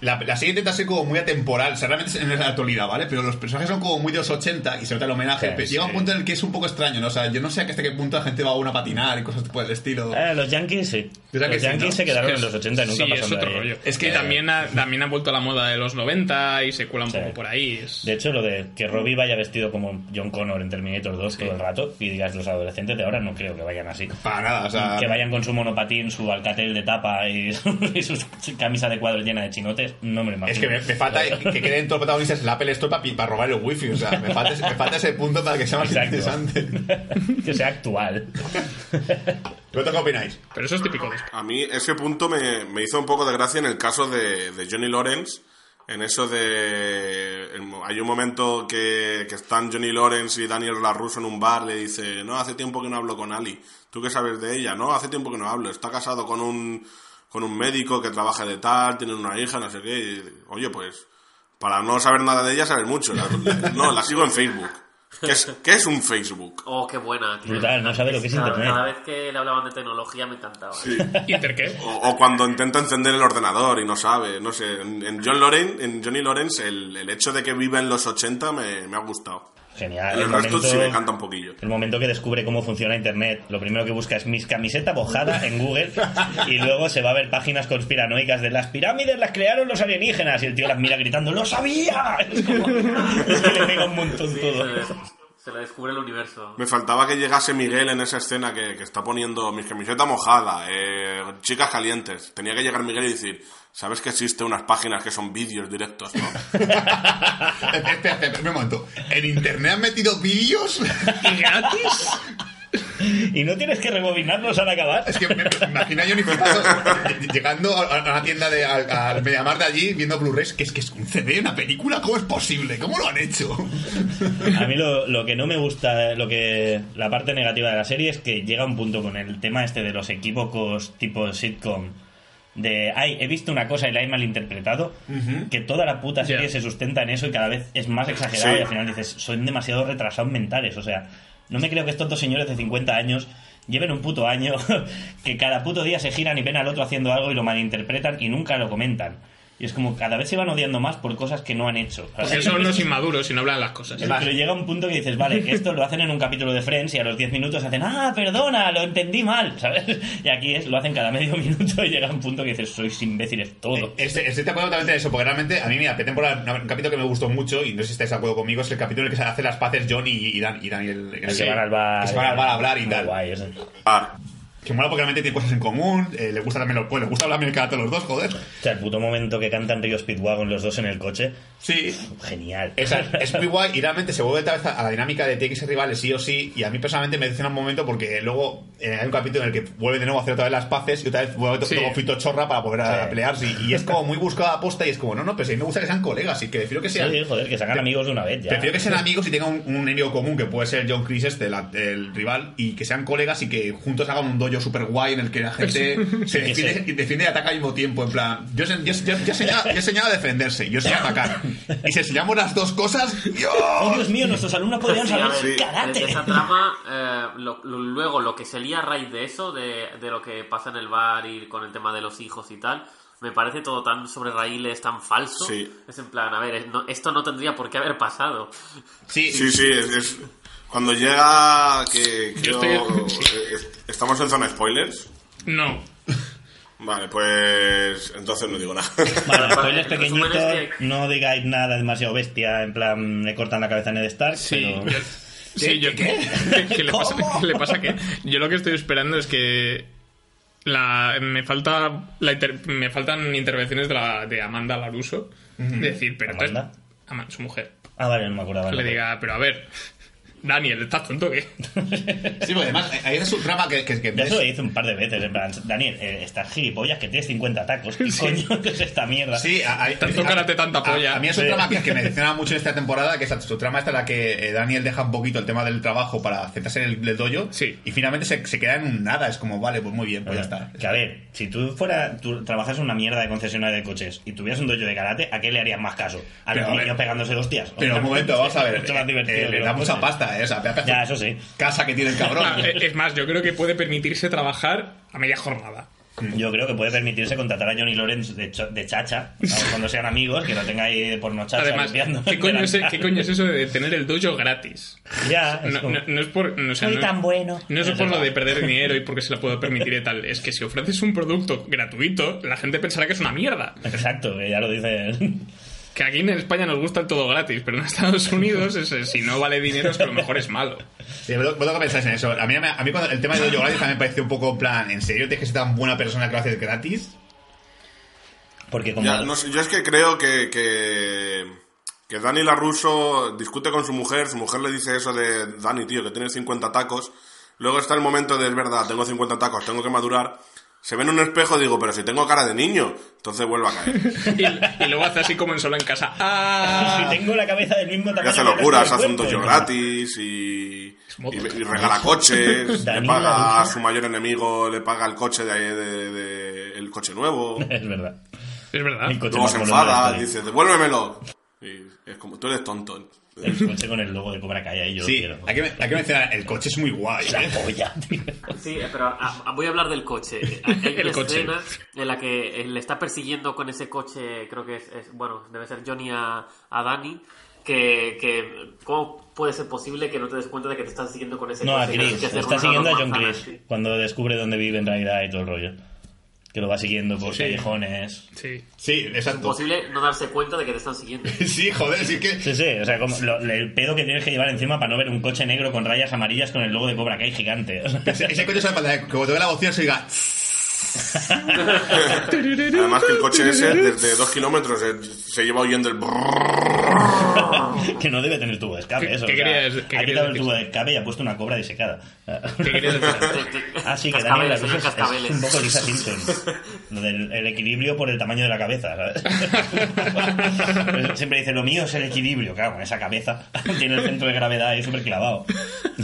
S1: La, la serie intenta ser como muy atemporal, o sea, realmente es en la actualidad, ¿vale? Pero los personajes son como muy de los 80 y se nota el homenaje.
S2: Sí,
S1: pero llega un punto en el que es un poco extraño, ¿no? O sea, yo no sé hasta qué punto la gente va a una a patinar y cosas por el estilo.
S2: Eh, los Yankees sí.
S1: Los Yankees
S2: Los
S1: sí,
S2: Yankees
S1: ¿no?
S2: se quedaron
S3: Es
S2: en los 80 y nunca
S3: sí,
S2: pasaron
S3: es
S2: de
S3: otro
S2: ahí.
S3: rollo.
S1: Es que-
S3: que también ha, también ha vuelto a la moda de los 90 y se cuela un
S2: Sí.
S3: poco por ahí. Es-
S2: De hecho, lo de que Robbie vaya vestido como John Connor en Terminator 2 todo el rato y digas los adolescentes de ahora no creo que vayan así.
S1: Para nada, o sea.
S2: Que vayan con su monopatín, su alcatel de tapa y su, y su camisa de cuadros llena de chinotes, no me lo imagino.
S1: Es que me, me falta que, que queden todos los protagonistas en la Apple Store para, para robar el wifi, o sea, me falta, ese- me falta ese punto para que sea más
S2: Exacto.
S1: interesante.
S2: que sea actual.
S1: ¿Vosotros qué opináis?
S3: Pero eso es típico de
S5: A mí ese punto me, me hizo un poco de gracia en el caso de, de Johnny Lawrence. En eso de... hay un momento que, que están Johnny Lawrence y Daniel LaRusso en un bar. Le dice, no, hace tiempo que no hablo con Ali. ¿Tú qué sabes de ella? No, hace tiempo que no hablo. Está casado con un, con un médico que trabaja de tal, tiene una hija, no sé qué. Y, oye, pues, para no saber nada de ella, sabes mucho. La- la- no, la sigo en Facebook. ¿Qué es, qué es un Facebook?
S4: Oh, qué buena, tío.
S2: Brutal, no sabe lo que es
S4: Cada-
S2: internet.
S4: Cada vez que le hablaban de tecnología me encantaba.
S5: Sí.
S3: ¿Inter qué?
S5: O, o cuando intenta encender el ordenador y no sabe, no sé. En, en John Loren, en Johnny Lawrence, el, el hecho de que viva en los 80 me, me ha gustado.
S2: Genial.
S5: El
S2: El
S5: resto
S2: momento,
S5: sí me canta un poquillo.
S2: el momento que descubre cómo funciona Internet, lo primero que busca es mis camiseta mojada en Google y luego se va a ver páginas conspiranoicas de las pirámides las crearon los alienígenas y el tío las mira gritando ¡Lo sabía! Es como- y le pega un montón
S4: Sí,
S2: todo.
S4: se, le, se le descubre el universo.
S5: Me faltaba que llegase Miguel en esa escena que, que está poniendo mis camisetas mojadas, eh, chicas calientes. Tenía que llegar Miguel y decir, ¿sabes que existe unas páginas que son vídeos directos, no?
S1: Espera, espera, espera, un momento. ¿En internet han metido vídeos?
S3: ¿Y gratis?
S2: Y no tienes que rebobinarlos al acabar.
S1: Es que me, me imagino a Johnny flipando, llegando a, a una tienda de al, al Mediamar de allí viendo Blu-rays que es que es un CD, una película, ¿cómo es posible? ¿Cómo lo han hecho?
S2: A mí lo, lo que no me gusta, lo que la parte negativa de la serie es que llega un punto con el tema este de los equívocos tipo sitcom. De, ay, he visto una cosa y la he malinterpretado, que toda la puta serie se sustenta en eso y cada vez es más exagerado
S5: Sí.
S2: y al final dices, son demasiado retrasados mentales, o sea, no me creo que estos dos señores de 50 años lleven un puto año, que cada puto día se giran y ven al otro haciendo algo y lo malinterpretan y nunca lo comentan. Y es como cada vez se van odiando más por cosas que no han hecho.
S3: Porque son los inmaduros y no hablan las cosas.
S2: Pero llega un punto que dices, vale, esto lo hacen en un capítulo de Friends y a los 10 minutos hacen, ah, perdona, lo entendí mal, ¿sabes? Y aquí es, lo hacen cada medio minuto y llega un punto que dices, sois imbéciles todos.
S1: Este, estoy de acuerdo totalmente en eso, porque realmente a mí, mira, temporada, un capítulo que me gustó mucho, y no sé si estáis de acuerdo conmigo, es el capítulo en el que se hace las paces John y, Dan, y Daniel.
S2: El que van al bar.
S1: Que se van al bar a hablar y tal.
S2: guay.
S5: Ah,
S1: Que mola porque realmente tienen cosas en común, eh, les gusta también los pues, les gusta hablar karate a los dos, joder.
S2: O sea, el puto momento que cantan Río Speedwagon los dos en el coche,
S1: Sí.
S2: genial.
S1: Esa es muy guay y realmente se vuelve otra vez a la dinámica de TX rivales sí o sí y a mí personalmente me decepciona un momento porque luego eh, hay un capítulo en el que vuelve de nuevo a hacer otra vez las paces y otra vez vuelve
S3: Sí.
S1: todo conflicto chorra para volver a,
S2: Sí.
S1: pelearse y, y es como muy buscada aposta y es como no, no, pero si a mí me gusta que sean colegas y que prefiero que sean
S2: Sí, joder, que sacan amigos de una vez ya.
S1: Prefiero que sean amigos y tengan un, un enemigo común, que puede ser John Chris, este, la- el rival, y que sean colegas y que juntos hagan un dojo super guay en el que la gente se
S2: que
S1: defiende,
S2: sí.
S1: y defiende y ataca al mismo tiempo. En plan, yo, yo, yo, yo, enseñaba, yo enseñaba a defenderse, yo enseñaba a atacar. Y si enseñamos las dos cosas,
S2: ¡Oh,
S1: ¡Dios!
S2: Dios mío! Nuestros alumnos podrían
S4: Sí,
S2: saber
S4: ver,
S2: karate.
S4: de esa trama, eh, lo- lo- luego lo que se lía a raíz de eso, de, de lo que pasa en el bar y con el tema de los hijos y tal, me parece todo tan sobre raíles, tan falso.
S5: Sí.
S4: Es en plan, a ver, no- esto no tendría por qué haber pasado.
S1: Sí,
S5: sí, sí, es, es- Cuando llega que...
S3: Yo
S5: creo-
S3: estoy-
S5: eh, eh, ¿Estamos en zona spoilers?
S3: No.
S5: Vale, pues... Entonces no digo nada.
S2: Vale, spoilers pequeñitos,
S4: es que-
S2: no digáis nada demasiado bestia, en plan, le cortan la cabeza a Ned Stark,
S3: Sí,
S2: pero...
S3: yo- sí, yo- ¿qué, qué le pasa, qué le pasa que yo lo que estoy esperando es que la, me falta la inter- me faltan intervenciones de, la, de Amanda Laruso de decir pero entonces-
S2: ¿Amanda?
S3: Ama- su mujer
S2: Ah, vale, no me acordaba.
S3: le diga pero a ver Daniel estás tonto que
S1: sí, porque además hay una subtrama que, que, que
S2: Ya se lo hice un par de veces, en plan, Daniel, eh, estás gilipollas que tienes 50 tacos. ¿Qué coño es esta mierda?
S1: Sí, a- hay-
S3: Tanto
S1: a-
S3: karate, tanta polla.
S1: A, mí es un
S2: Sí.
S1: trama que, que me decepciona mucho en esta temporada, que es su trama esta en la que eh, Daniel deja un poquito el tema del trabajo para centrarse en el, el dojo
S3: Sí.
S1: y finalmente se, se queda en un nada. Es como, vale, pues muy bien, pues ya está.
S2: Que a ver, si tú fuera, tú trabajas en una mierda de concesionaria de coches y tuvieras un dojo de karate, ¿a qué le harías más caso? A
S1: Pero,
S2: los niños pegándose dos tías.
S1: Pero un momento, vamos a ver.
S2: Mucho más
S1: eh,
S2: divertido
S1: eh,
S2: que
S1: le da mucha
S2: coches.
S1: ¿Eh? O sea, pedazo
S2: Ya, eso sí.
S1: casa que tiene el cabrón.
S3: Ah, eh, es más yo creo que puede permitirse trabajar a media jornada
S2: Yo creo que puede permitirse contratar a Johnny Lawrence de, cho- de chacha, ¿sabes? cuando sean amigos, que lo tenga ahí por no chacha
S3: además
S2: limpiando.
S3: ¿qué coño, es, ¿qué coño es eso de tener el dojo gratis?
S2: Ya, es
S3: No,
S2: como-
S3: no- no es por no, o sea,
S2: Soy
S3: no-
S2: tan bueno.
S3: No es
S2: No
S3: por lo de perder dinero y porque se lo puedo permitir y tal. Es que si ofreces un producto gratuito, la gente pensará que es una mierda.
S2: Exacto, que ya lo dice.
S3: Que aquí en España nos gusta el todo gratis, pero en Estados Unidos, ese, si no vale dinero, es que a lo mejor es malo.
S1: Sí, vos vos lo que pensáis en eso. A mí, a mí cuando el tema de dojo gratis también me pareció un poco en plan, ¿en serio tienes que ser tan buena persona que lo haces gratis?
S2: Porque como.
S5: Ya, no sé, yo es que creo que, que, que Dani LaRusso discute con su mujer, su mujer le dice eso de Dani, tío, que tienes 50 tacos. Luego está el momento de, es verdad, tengo 50 tacos, tengo que madurar. Se ve en un espejo y digo, pero si tengo cara de niño. Entonces vuelve a caer.
S3: Y, y luego hace así como en solo en casa. ¡Ah!
S2: Si tengo la cabeza del mismo
S5: Y
S2: tamaño.
S5: hace
S2: el resto
S5: locuras, hace un dojo gratis y, y, y regala coches, le paga a su mayor enemigo, le paga el coche de, de- de- el coche nuevo.
S2: Es verdad.
S3: Es verdad.
S5: Luego se enfada, dice, devuélvemelo. Y es como, tú eres tonto.
S2: El coche con el logo de Cobra Kai ahí yo
S1: Sí,
S2: lo quiero.
S1: hay que, hay que mencionar, el coche es muy guay.
S2: La
S1: ¿eh?
S2: polla, tío.
S4: Sí, pero a- a- voy a hablar del coche. Hay
S3: El
S4: una
S3: coche.
S4: escena en la que le está persiguiendo con ese coche, creo que es, es- bueno, debe ser Johnny a, a Danny, que, que ¿cómo puede ser posible que no te des cuenta de que te están siguiendo con ese
S2: No, a
S4: coche?
S2: Chris.
S4: Que hacer
S2: Está siguiendo a John Chris cuando descubre dónde vive en realidad y todo el rollo. Que lo va siguiendo por
S3: Sí.
S2: callejones.
S3: Sí.
S1: Sí, exacto.
S4: Imposible no darse cuenta de que te están siguiendo.
S1: Sí, joder, sí que...
S2: Sí, sí, o sea, como lo- el pedo que tienes que llevar encima para no ver un coche negro con rayas amarillas con el logo de Cobra Kai gigante.
S1: Ese, ese coche sabe para que cuando ve la bocina se diga...
S5: Además que el coche ese, desde dos kilómetros, se, se lleva oyendo el...
S2: que no debe tener tubo de escape,
S3: ¿Qué-
S2: eso.
S3: qué
S2: o sea,
S3: querías- qué
S2: ha quitado el tubo de escape y ha puesto una cobra disecada.
S3: ¿Qué querías decir?
S2: Ah, sí, que Daniel es, es un poco Lisa Simpson. Del el equilibrio por el tamaño de la cabeza, ¿sabes? Siempre dice, lo mío es el equilibrio. Claro, con esa cabeza tiene el centro de gravedad ahí súper clavado.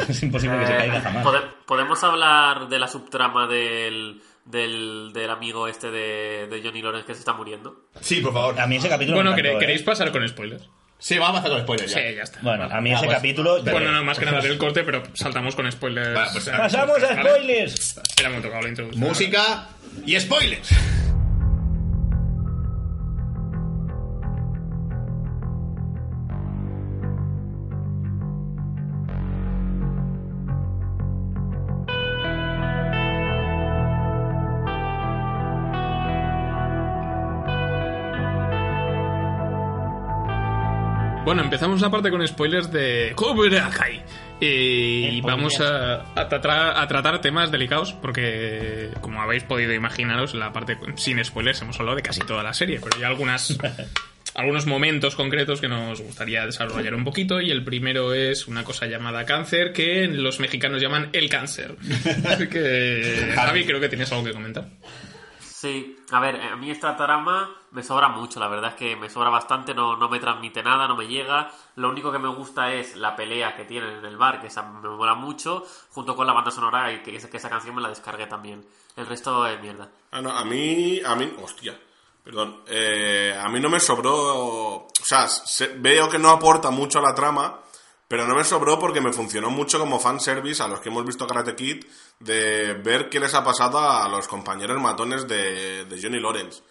S2: Es imposible que se caiga jamás.
S4: Pode- ¿Podemos hablar de la subtrama del, del, del amigo este de, de Johnny Lawrence que se está muriendo?
S1: Sí, por favor.
S2: A mí ese capítulo
S3: Bueno,
S2: me
S3: ¿quere-
S2: encantó, ¿eh?
S3: ¿queréis pasar con spoilers?
S1: Sí, vamos a hacer con spoilers
S3: Sí,
S1: ya.
S3: ya está.
S2: Bueno, a mí
S1: Ah,
S2: ese
S1: pues,
S2: capítulo...
S3: Bueno, no, más que nada del corte, pero saltamos con spoilers.
S1: Vale, pues,
S3: ¿vale?
S2: ¡Pasamos a spoilers!
S3: Espera, me ha tocado la introducción.
S1: Música y spoilers.
S3: Bueno, empezamos la parte con spoilers de Cobra Kai. Y
S2: Spoilers.
S3: vamos a, a tratar, a tratar temas delicados porque, como habéis podido imaginaros, la parte sin spoilers hemos hablado de casi toda la serie, pero hay algunas, algunos momentos concretos que nos gustaría desarrollar un poquito y el primero es una cosa llamada cáncer que los mexicanos llaman el cáncer. Así que, Javi, creo que tienes algo que comentar.
S4: Sí, a ver, a mí esta trama me sobra mucho, la verdad es que me sobra bastante, no, no me transmite nada, no me llega. Lo único que me gusta es la pelea que tienen en el bar, que esa me mola mucho, junto con la banda sonora y que, esa- canción me la descargué también. El resto es mierda.
S5: Ah, no, a mí, a mí, hostia, perdón, eh, a mí no me sobró, o sea, se- veo que no aporta mucho a la trama, pero no me sobró porque me funcionó mucho como fanservice a los que hemos visto Karate Kid de ver qué les ha pasado a los compañeros matones de, de Johnny Lawrence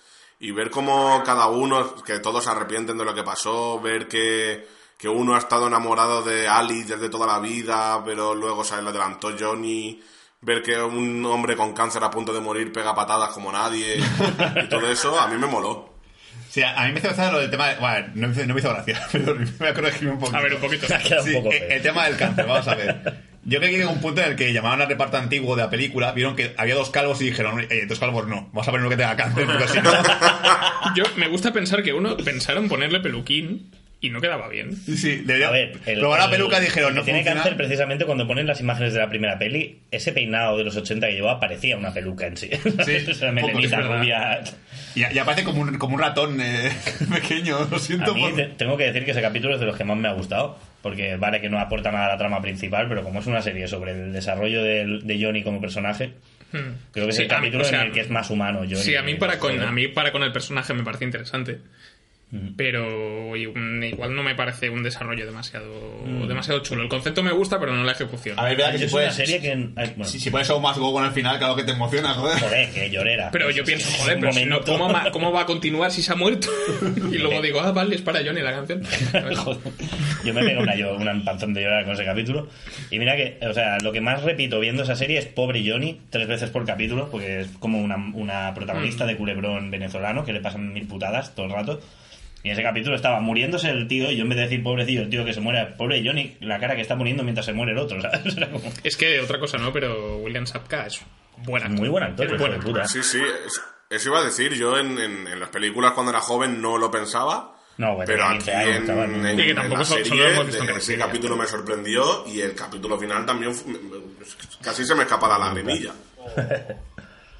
S5: y ver cómo cada uno, que todos se arrepienten de lo que pasó, ver que, que uno ha estado enamorado de Ali desde toda la vida, pero luego se le adelantó Johnny, ver que un hombre con cáncer a punto de morir pega patadas como nadie, y todo eso, a mí me moló.
S1: Sí, a mí me hizo gracia lo del tema de... Bueno, no, me hizo- no me hizo gracia, pero me voy a corregir un poquito.
S3: A ver, un poquito.
S2: Ha quedado un
S1: Sí,
S2: poco
S1: el tema del cáncer, vamos a ver. Yo creo que llegó un punto en el que llamaban al reparto antiguo de la película, vieron que había dos calvos y dijeron, eh, dos calvos no, vamos a poner uno que tenga cáncer, porque si no...
S3: Yo me gusta pensar que uno pensaron ponerle peluquín y no quedaba bien.
S1: Sí, debería
S2: A ver, el,
S1: probar la
S2: el-
S1: peluca dijeron, no
S2: tiene
S1: funciona.
S2: cáncer precisamente cuando ponen las imágenes de la primera peli, ese peinado de los 80 que llevaba parecía una peluca en sí. Esa
S1: un poco,
S2: melenita
S1: es
S2: rubia.
S1: Y, y aparece como un, como un ratón eh, pequeño, lo siento
S2: A mí
S1: por...
S2: te- tengo que decir que ese capítulo es de los que más me ha gustado, porque vale que no aporta nada a la trama principal, pero como es una serie sobre el desarrollo de Johnny como personaje, creo que es el
S3: mí-
S2: capítulo
S3: o sea,
S2: en el que es más humano Johnny.
S3: Sí, a mí para con, a mí para con el personaje me parece interesante. Pero igual igual no me parece un desarrollo demasiado demasiado chulo. El concepto me gusta, pero no la ejecución.
S1: A ver, verdad que si
S2: es
S1: puedes...
S2: una serie que... ay, bueno,
S1: Si, si pones algo más go con el final, claro que te emociona, joder.
S2: Joder, que llorera.
S3: Pero
S2: Es-
S3: yo pienso, joder, pero si no, ¿cómo, va, ¿cómo va a continuar si se ha muerto? y luego digo, ah, vale, es para Johnny la canción.
S2: Joder. Yo me pego una, yo- una panzón de llorar con ese capítulo. Y mira que, o sea, lo que más repito viendo esa serie es pobre Johnny, tres veces por capítulo, porque es como una, una protagonista
S3: Mm.
S2: de culebrón venezolano que le pasan mil putadas todo el rato. Y en ese capítulo estaba muriéndose el tío, y yo en vez de decir pobrecillo, el tío que se muere, pobre Johnny, la cara que está poniendo mientras se muere el otro, ¿sabes? Era como-
S3: Es que otra cosa no, pero William Sapka es buen actor.
S2: Muy buen actor,
S3: Es
S2: hijo
S3: buen
S2: de
S3: actor.
S2: puta.
S5: Sí, sí, es- eso iba a decir, yo en, en- en las películas cuando era joven no lo pensaba,
S2: No, bueno,
S5: pero aquí
S2: 15 años,
S5: en, en-
S3: que
S5: en
S3: tampoco
S5: la
S3: solo-
S5: serie,
S3: solo lo hemos visto en
S5: de- ese capítulo me sorprendió y el capítulo final también casi se me escapa la lagrimilla.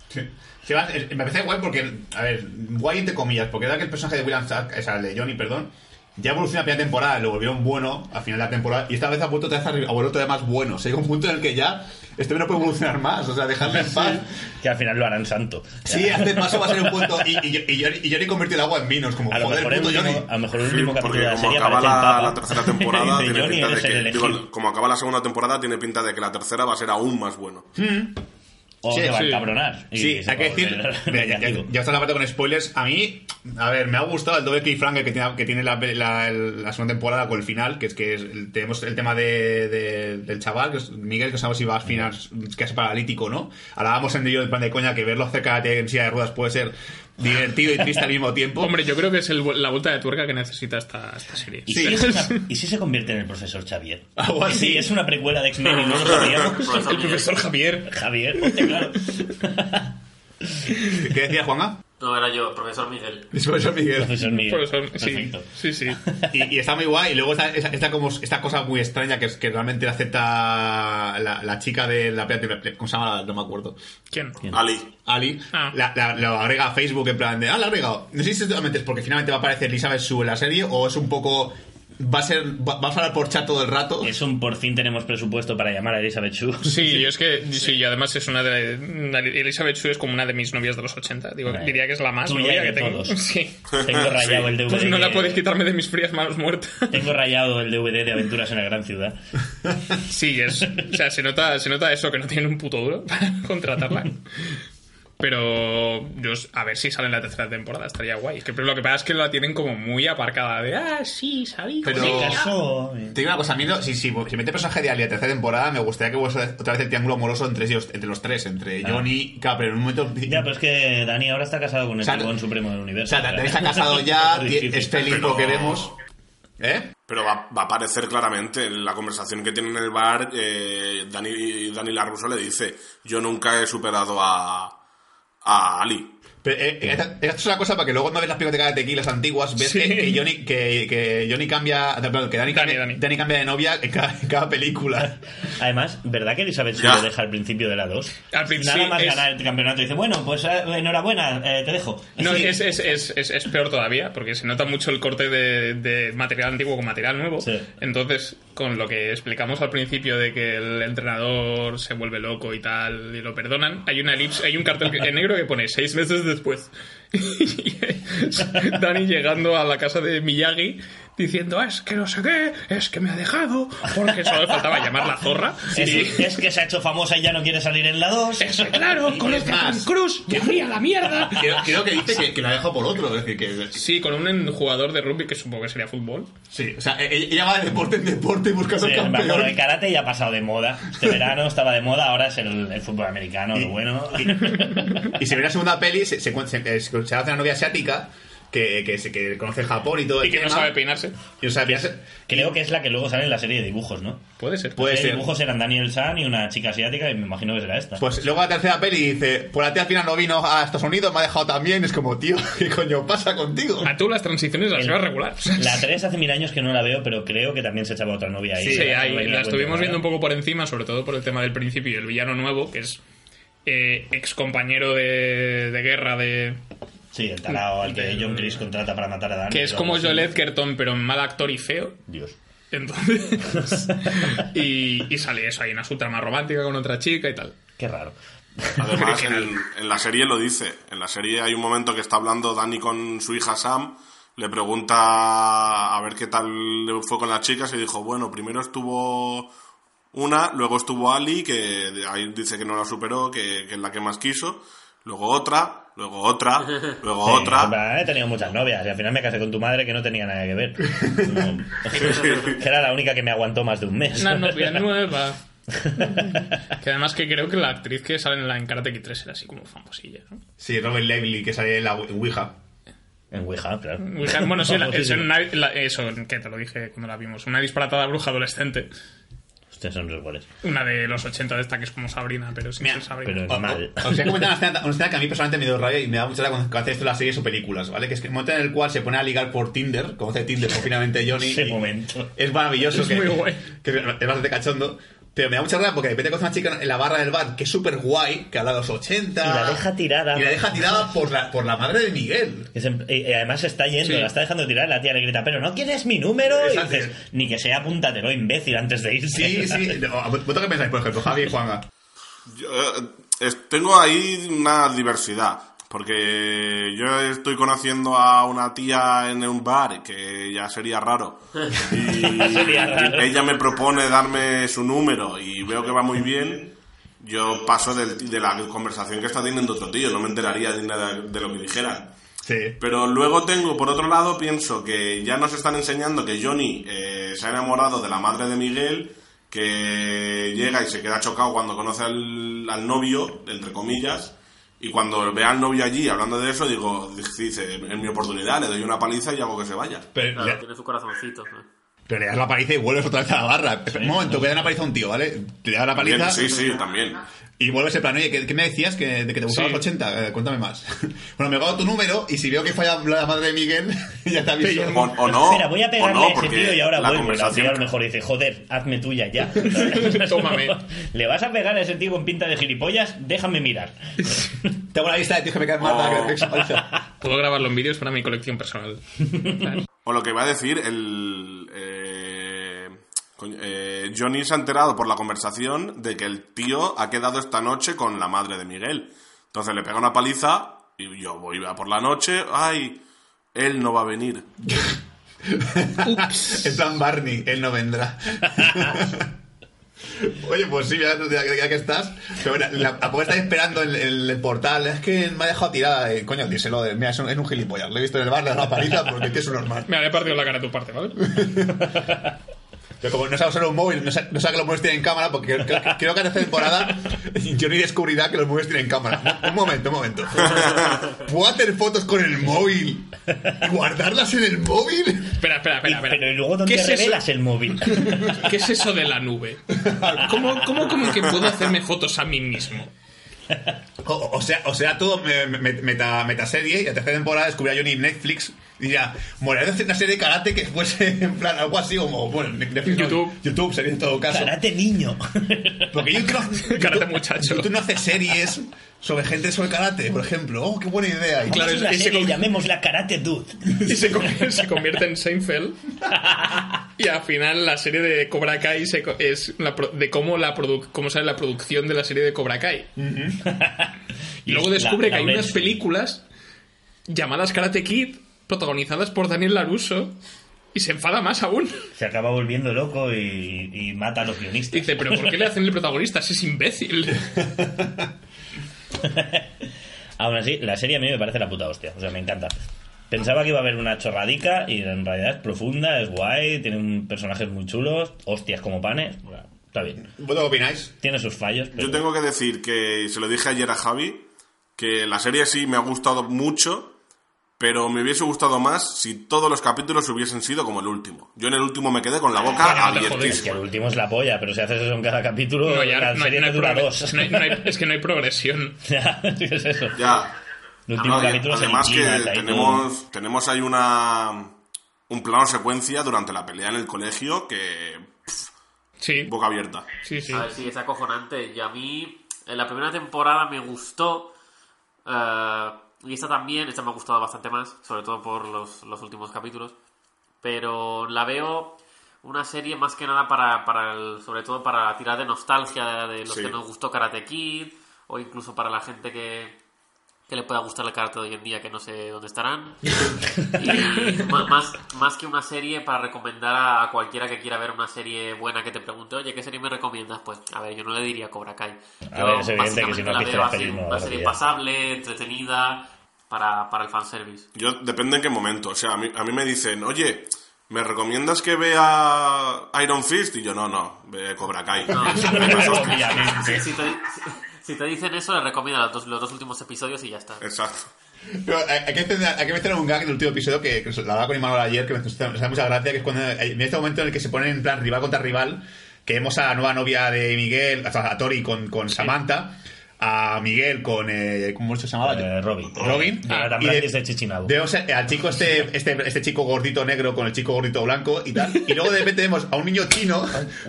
S1: Sí. Sí, me parece guay porque, a ver, guay entre comillas, porque era que el personaje de William Shatner, o sea, el de Johnny, perdón, ya evolucionó la primera temporada, lo volvieron bueno al final de la temporada, y esta vez ha vuelto otra vez a, volver todavía más bueno. O sea, llega un punto en el que ya este no puede evolucionar más, o sea, dejarle en paz.
S2: Que al final lo harán santo.
S1: Sí, hace paso va a ser un punto. Y, y, y, Johnny- y Johnny convirtió el agua en vino, es como,
S2: A lo
S1: joder,
S2: mejor el
S1: puto
S2: último,
S1: Johnny.
S2: a lo mejor el último capítulo
S5: Porque
S2: de la
S5: como
S2: serie
S5: acaba la,
S2: Papa.
S5: la tercera temporada, tiene
S2: Johnny,
S5: pinta de que, digo, como acaba la segunda temporada, tiene pinta de que la tercera va a ser aún más bueno.
S2: O
S1: Sí,
S2: se va a encabronar. y
S1: Sí, hay que decir, mira, ya, ya, está la parte con spoilers. A mí, a ver, me ha gustado el doble cliffhanger que tiene, que tiene la, la, la segunda temporada con el final, que es que es tenemos el tema de, de- del chaval, que es Miguel, que sabemos si va a final, que es paralítico, ¿no? Hablábamos en ello del plan de coña que verlo cerca de en silla de ruedas puede ser divertido y triste al mismo tiempo.
S3: Hombre, yo creo que es el- la vuelta de tuerca que necesita esta, esta serie.
S2: ¿Y,
S1: Sí.
S2: si es una- ¿Y si se convierte en el profesor Xavier?
S1: Algo
S2: ¿Y
S1: así.
S2: si es una precuela de X-Men y no lo sabíamos?
S4: Profesor
S3: El profesor Javier.
S2: Javier, ponte claro.
S1: ¿Qué decía Juanga?
S4: No, era yo, profesor Miguel.
S1: Profesor Miguel.
S2: Profesor Miguel.
S3: Profesor, sí,
S2: Perfecto.
S3: sí, sí.
S1: Y, y está muy guay. Y luego está esta, esta como, esta cosa muy extraña que es que realmente acepta la, la chica de la... ¿Cómo se llama? No me acuerdo.
S3: ¿Quién?
S5: Ali.
S1: Ali,
S3: Ah.
S1: la, la- lo agrega a Facebook en plan de, ah, la ha agregado. No sé si realmente es porque finalmente va a aparecer Elizabeth Sue en la serie o es un poco, va a ser, va, a hablar por chat todo el rato.
S2: Es un por fin tenemos presupuesto para llamar a Elizabeth Shue.
S3: Sí, yo es que, sí, y además es una de. Elizabeth Shue es como una de mis novias de los 80. Digo,
S2: Vale.
S3: diría que es la más novia que tengo.
S2: todos.
S3: Sí.
S2: Tengo rayado el DVD.
S3: Pues no la podéis quitarme de mis frías manos muertas.
S2: Tengo rayado el DVD de Aventuras en la Gran Ciudad.
S3: Sí, es. O sea, se nota, se nota eso, que no tienen un puto duro para contratarla. Pero yo, a ver si sale en la tercera temporada, estaría guay. Es que lo que pasa es que la tienen como muy aparcada de, ah, sí, sabí.
S1: Pero-
S2: Se casó.
S1: Te digo una cosa, a mí, no- si, si, si mete personaje de Ali a tercera temporada, me gustaría que hubiese otra vez el triángulo amoroso entre ellos, entre los tres, entre Johnny, claro, pero en un momento...
S2: Ya, pero es que Dani ahora está casado con el
S1: O sea,
S2: Supremo del
S1: o
S2: Universo.
S1: sea, Dani está casado ya,
S2: Es
S1: feliz
S5: Pero-
S1: lo que vemos. ¿Eh?
S5: Pero va, va a aparecer claramente en la conversación que tienen en el bar. Eh, Dani, Dani Laruso le dice: Yo nunca he superado a, a Ali.
S1: Pero, eh, esta- esta es una cosa para que luego cuando ves las películas de tequilas antiguas, ves
S3: Sí.
S1: que, que Johnny, que, que Johnny cambia, perdón, que Dani,
S3: Dani,
S1: cambia,
S3: Dani.
S1: Dani cambia de novia en cada, en cada película.
S2: Además, ¿verdad que Elizabeth
S5: Ya.
S2: Shue lo deja al principio de la 2?
S3: Al principio,
S2: Nada más
S3: es-
S2: ganar el campeonato. Dice, bueno, pues eh, enhorabuena, eh, te dejo.
S3: No,
S2: Así-
S3: es, es, es, es, es peor todavía, porque se nota mucho el corte de, de material antiguo con material nuevo.
S2: Sí.
S3: Entonces, con lo que explicamos al principio de que el entrenador se vuelve loco y tal, y lo perdonan, hay una elipse, hay un cartel en negro que pone seis meses después. Es Dani llegando a la casa de Miyagi diciendo, "Ah, es que no sé qué, es que me ha dejado, porque solo le faltaba llamar la zorra.
S2: Es,
S3: y,
S2: es que se ha hecho famosa y ya no quiere salir en la 2.
S3: es que, claro, con
S1: es
S3: este Tom Cruise, ya haría la mierda.
S1: Creo, creo que dice que, que la ha dejado por otro. Es decir, que,
S3: Sí, con un jugador de rugby que supongo que sería fútbol.
S1: sí, o sea, e- ella va de deporte en deporte y busca ser
S2: Sí,
S1: campeón.
S2: bueno, el karate ya ha pasado de moda. Este verano estaba de moda, ahora es el, el fútbol americano, lo bueno.
S1: Y se ve la segunda peli, se, se, se, se, se hace una novia asiática que, que, se- que conoce Japón y todo el
S3: Y que no
S1: tema,
S3: sabe peinarse.
S1: y no sabe peinarse.
S2: Creo que es la que luego sale en la serie de dibujos, ¿no?
S3: Puede ser.
S1: Puede
S2: Los
S1: ser.
S2: dibujos eran Daniel San y una chica asiática y me imagino que será esta.
S1: Pues luego la tercera peli dice, pues la tía al final no vino a Estados Unidos, me ha dejado también. Es como, tío, ¿qué coño pasa contigo?
S3: A tú las transiciones las
S2: El-
S3: llevas regular.
S2: La 3 hace mil años que no la veo, pero creo que también se echaba otra novia ahí.
S3: Sí, ahí,
S2: venía
S3: la estuvimos viendo un poco por encima, sobre todo por el tema del principio y el villano nuevo, que es eh, ex compañero de, de guerra de.
S2: Sí, el tarao al que John Chris contrata para matar a Dani.
S3: que es como. Joel Edgerton, pero en mal actor y feo.
S2: Dios.
S3: Entonces. y, y sale eso, hay una subtrama romántica con otra chica y tal.
S2: Qué raro.
S5: Además, en, en la serie lo dice. En la serie hay un momento que está hablando Dani con su hija Sam. Le pregunta a ver qué tal le fue con las chicas y dijo, bueno, primero estuvo una, luego estuvo Ali, que ahí dice que no la superó, que, que es la que más quiso. Luego otra, luego otra, luego
S2: Sí,
S5: otra.
S2: He tenido muchas novias y al final me casé con tu madre que no tenía nada que ver. No. era la única que me aguantó más de un mes.
S3: Una novia nueva. que además que creo que la actriz que sale en la en Karate Kid 3 era así como famosilla, ¿no?
S1: Sí, Robert Lively, que sale en la Ouija.
S2: En Ouija, claro.
S3: Bueno, sí, una- la- eso, que te lo dije cuando la vimos. Una disparatada bruja adolescente.
S2: Ustedes son los goles.
S3: Una de los 80 de esta que es como Sabrina, pero sin
S1: Mira,
S3: ser Sabrina.
S2: Pero es
S1: O-
S2: mal.
S1: o- Os voy a comentar una escena, una escena que a mí personalmente me dio rabia y me da mucha rabia cuando, hace esto en las series o películas, ¿vale? Que es que el momento en el cual se pone a ligar por Tinder, conoce Tinder por finalmente Johnny.
S2: Ese momento.
S1: Es maravilloso.
S3: Es
S1: que,
S3: muy guay.
S1: que es bastante cachondo. Pero me da mucha rabia porque de repente conoce una chica en la barra del bar que es súper guay, que habla de los 80.
S2: Y la deja tirada.
S1: Y la deja tirada por la, por la madre de Miguel.
S2: Es en- y- y además se está yendo,
S3: Sí.
S2: la está dejando tirar, la tía le grita, pero no quieres mi número. Y dices, ni que sea apúntatelo, imbécil, antes de irse.
S1: Sí, sí. ¿Vosotros qué pensáis, por ejemplo, Javi y Juanga?
S5: Yo, eh, tengo ahí una diversidad. Porque yo estoy conociendo a una tía en un bar que ya sería raro. Y
S2: Sería raro.
S5: ella me propone darme su número y veo que va muy bien. Yo paso del- de la conversación que está teniendo otro tío, no me enteraría de nada de lo que dijera.
S1: Sí.
S5: Pero luego tengo, por otro lado, pienso que ya nos están enseñando que Johnny eh, se ha enamorado de la madre de Miguel, que llega y se queda chocado cuando conoce al, al novio, entre comillas, y cuando ve al novio allí hablando de eso, digo, dice, es mi oportunidad, le doy una paliza y hago que se vaya.
S1: Pero,
S4: Claro,
S1: le,
S4: tiene su corazoncito. ¿eh?
S1: pero le das la paliza y vuelves otra vez a la barra. Un momento, que da una paliza a un tío, ¿vale? Te da la
S5: También,
S1: paliza
S5: sí, sí, también.
S1: Y vuelves en plan, oye, ¿qué, qué me decías? Que, de que te gustaban
S3: Sí.
S1: los 80? Eh, cuéntame más. bueno, me he dado tu número y si veo que falla la madre de Miguel, ya te aviso.
S5: O, o no.
S2: Espera, voy a pegarle
S5: no,
S2: a ese tío y ahora
S5: la
S2: vuelvo.
S5: Conversación-
S2: a lo mejor dice, joder, hazme tuya ya.
S3: Tómame.
S2: ¿Le vas a pegar a ese tío con pinta de gilipollas? Déjame mirar.
S1: Tengo una lista de tíos que me caen mal
S5: Oh.
S3: Puedo grabarlo en vídeos para mi colección personal.
S5: O lo que va a decir, el. eh, eh, Johnny se ha enterado por la conversación de que el tío ha quedado esta noche con la madre de Miguel. Entonces le pega una paliza y yo voy a por la noche. ¡Ay! Él no va a venir.
S1: En plan Barney, él no vendrá. Oye, pues sí, ya, ya- ya que estás. Pero mira, la, esperando en el, el portal. Es que me ha dejado tirada. eh, coño, díselo. de- Mira, es un, es un gilipollas. Lo he visto en el bar, le he dado una paliza porque es un normal.
S3: Me había partido la cara a tu parte, ¿vale?
S1: Pero como no sabe usar un móvil, no sabe, no sabe que los móviles tienen cámara, porque creo, creo- creo que en esta temporada Johnny descubrirá que los móviles tienen cámara. Un momento, un momento. ¿Puedo hacer fotos con el móvil y guardarlas en el móvil?
S3: Espera, espera,
S2: Y-
S3: espera. espera.
S2: pero ¿y luego dónde
S3: ¿Qué es eso?
S2: revelas el móvil?
S3: ¿Qué es eso de la nube? ¿Cómo, cómo, cómo que puedo hacerme fotos a mí mismo?
S1: O, o sea, o sea, todo me- me- meta, metaserie y la tercera temporada descubrí a Johnny en Netflix y ya, molaría hacer una serie de karate que fuese en plan algo así como, bueno, Netflix no,
S3: YouTube.
S1: YouTube sería en todo caso.
S2: Karate niño.
S1: Porque YouTube, no-
S3: Karate
S1: YouTube-
S3: muchacho.
S1: YouTube no hace series sobre gente sobre karate, por ejemplo. Oh, qué buena idea. Y
S3: Claro,
S2: es una
S3: y se
S2: serie, llamémosla Karate Dude.
S3: Y se, con- se convierte en Seinfeld. Y al final la serie de Cobra Kai se co- es la pro- de cómo, la produ- cómo sale la producción de la serie de Cobra Kai. Y luego
S2: La-
S3: descubre que hay unas películas llamadas Karate Kid protagonizadas por Daniel Laruso y se enfada más aún.
S2: Se acaba volviendo loco y, y mata a los guionistas.
S3: Dice, pero ¿por qué le hacen el protagonista si es imbécil?
S2: Aún así, la serie a mí me parece la puta hostia. O sea, me encanta. Pensaba que iba a haber una chorradica y en realidad es profunda, es guay, tiene personajes muy chulos, hostias como panes. Bueno, Está bien.
S1: ¿Vosotros qué opináis?
S2: Tiene sus fallos, pero
S5: Yo tengo que decir que, se lo dije ayer a Javi, que la serie sí me ha gustado mucho, pero me hubiese gustado más si todos los capítulos hubiesen sido como el último. Yo en el último me quedé con la boca
S3: Bueno, no te jodes,
S2: es que
S5: abiertísima.
S2: el último es la polla, pero si haces eso en cada capítulo,
S3: No, ya
S2: la
S3: no,
S2: serie
S3: no
S2: te dura dos.
S3: no hay- no hay- es que no hay progresión.
S2: Ya, ¿qué es eso?
S5: Ya.
S2: El último
S5: No,
S2: capítulo
S5: además que
S2: ahí
S5: tenemos, tenemos ahí una un plano secuencia durante la pelea en el colegio que
S3: Sí,
S5: boca abierta.
S3: sí, sí.
S4: A ver, sí, es acojonante. Y a mí, en la primera temporada me gustó. eh, y esta también, esta me ha gustado bastante más, sobre todo por los, los últimos capítulos. Pero la veo una serie más que nada para, para el- sobre todo para tirar de nostalgia de los
S5: Sí.
S4: que nos gustó Karate Kid, o incluso para la gente que, que le pueda gustar el karate de hoy en día, que no sé dónde estarán. Y más, más que una serie para recomendar a, cualquiera que quiera ver una serie buena que te pregunte, oye, ¿qué serie me recomiendas? Pues, a ver, yo no le diría Cobra Kai.
S2: A
S4: Yo
S2: ver, es evidente que si no has
S4: la
S2: visto pelis no
S4: una serie pasable, entretenida, para, para el fanservice.
S5: Yo depende en qué momento. O sea, a mí, a mí me dicen, oye, ¿me recomiendas que vea Iron Fist? Y yo, no, no, ve Cobra Kai.
S4: No,
S2: Obviamente.
S4: si, te, si- te dicen eso, le recomiendo los dos, los dos últimos episodios y ya está.
S5: Exacto.
S1: Pero hay, que mencionar, hay que mencionar un gag en el último episodio que, que la hablaba con Imanol ayer, que me hace me hace mucha gracia, que es cuando hay- en este momento en el que se ponen en plan rival contra rival, que vemos a la nueva novia de Miguel, o sea, a Tori con, con Samantha, a Miguel con. Eh, ¿Cómo se llamaba?
S2: Eh, Robin.
S1: Robin.
S2: De
S1: Ah, y de-
S2: Chichinabo.
S1: Vemos a- al chico este, este, este chico gordito negro con el chico gordito blanco y tal. Y luego de repente vemos a un niño chino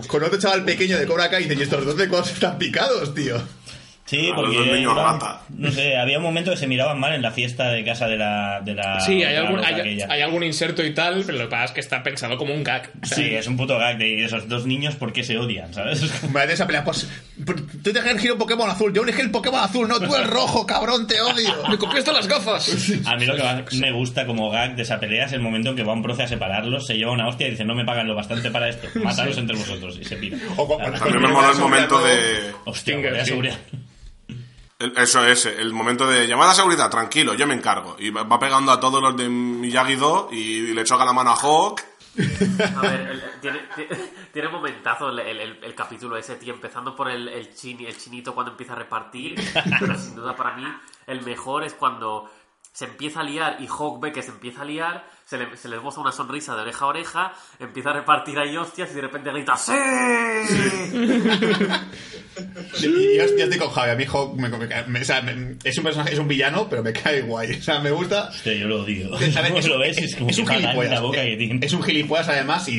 S1: con otro chaval pequeño de Cobra Kai y dicen, ¿y estos dos de cosas están picados, tío?
S2: Sí, porque
S5: los niños rata.
S2: no sé, había un momento que se miraban mal en la fiesta de casa de la de la
S3: Sí, hay
S2: de la
S3: algún,
S2: loca
S3: hay,
S2: aquella.
S3: hay algún inserto y tal, pero lo que pasa es que está pensado como un gag. O sea,
S2: Sí, es un puto gag de esos dos niños porque se odian, ¿sabes?
S1: Me da esa pelea, pues. Tú te has elegido un Pokémon azul, yo elegí el Pokémon azul, no tú el rojo, cabrón, te odio.
S3: ¡Me copiaste las gafas!
S2: A mí lo que más me gusta como gag de esa pelea es el momento en que va un profe a separarlos, se lleva una hostia y dice no me pagan lo bastante para esto, mátalos entre vosotros y se pira.
S1: O
S2: Ah,
S5: También me mola el momento de...
S2: Hostia, seguridad.
S5: Eso es, el momento de llamada a seguridad, tranquilo, yo me encargo. Y va pegando a todos los de Miyagi-Do y le choca la mano a Hawk.
S4: A ver, el- tiene, tiene, momentazo el, el- capítulo ese, tío, empezando por el, el, el chinito cuando empieza a repartir. Pero sin duda para mí, el mejor es cuando se empieza a liar y Hawk ve que se empieza a liar, se le, se le esboza una sonrisa de oreja a oreja, empieza a repartir ahí hostias y de repente grita ¡Sí!
S1: Y yo, yo estoy con Javi, a mi hijo me, me- me- o sea, me- es un personaje, es un villano, pero me cae guay. O sea, me gusta.
S2: Hostia, yo lo odio. Como lo ves, es como
S1: es un gilipollas.
S2: boca.
S1: Es un gilipollas además y,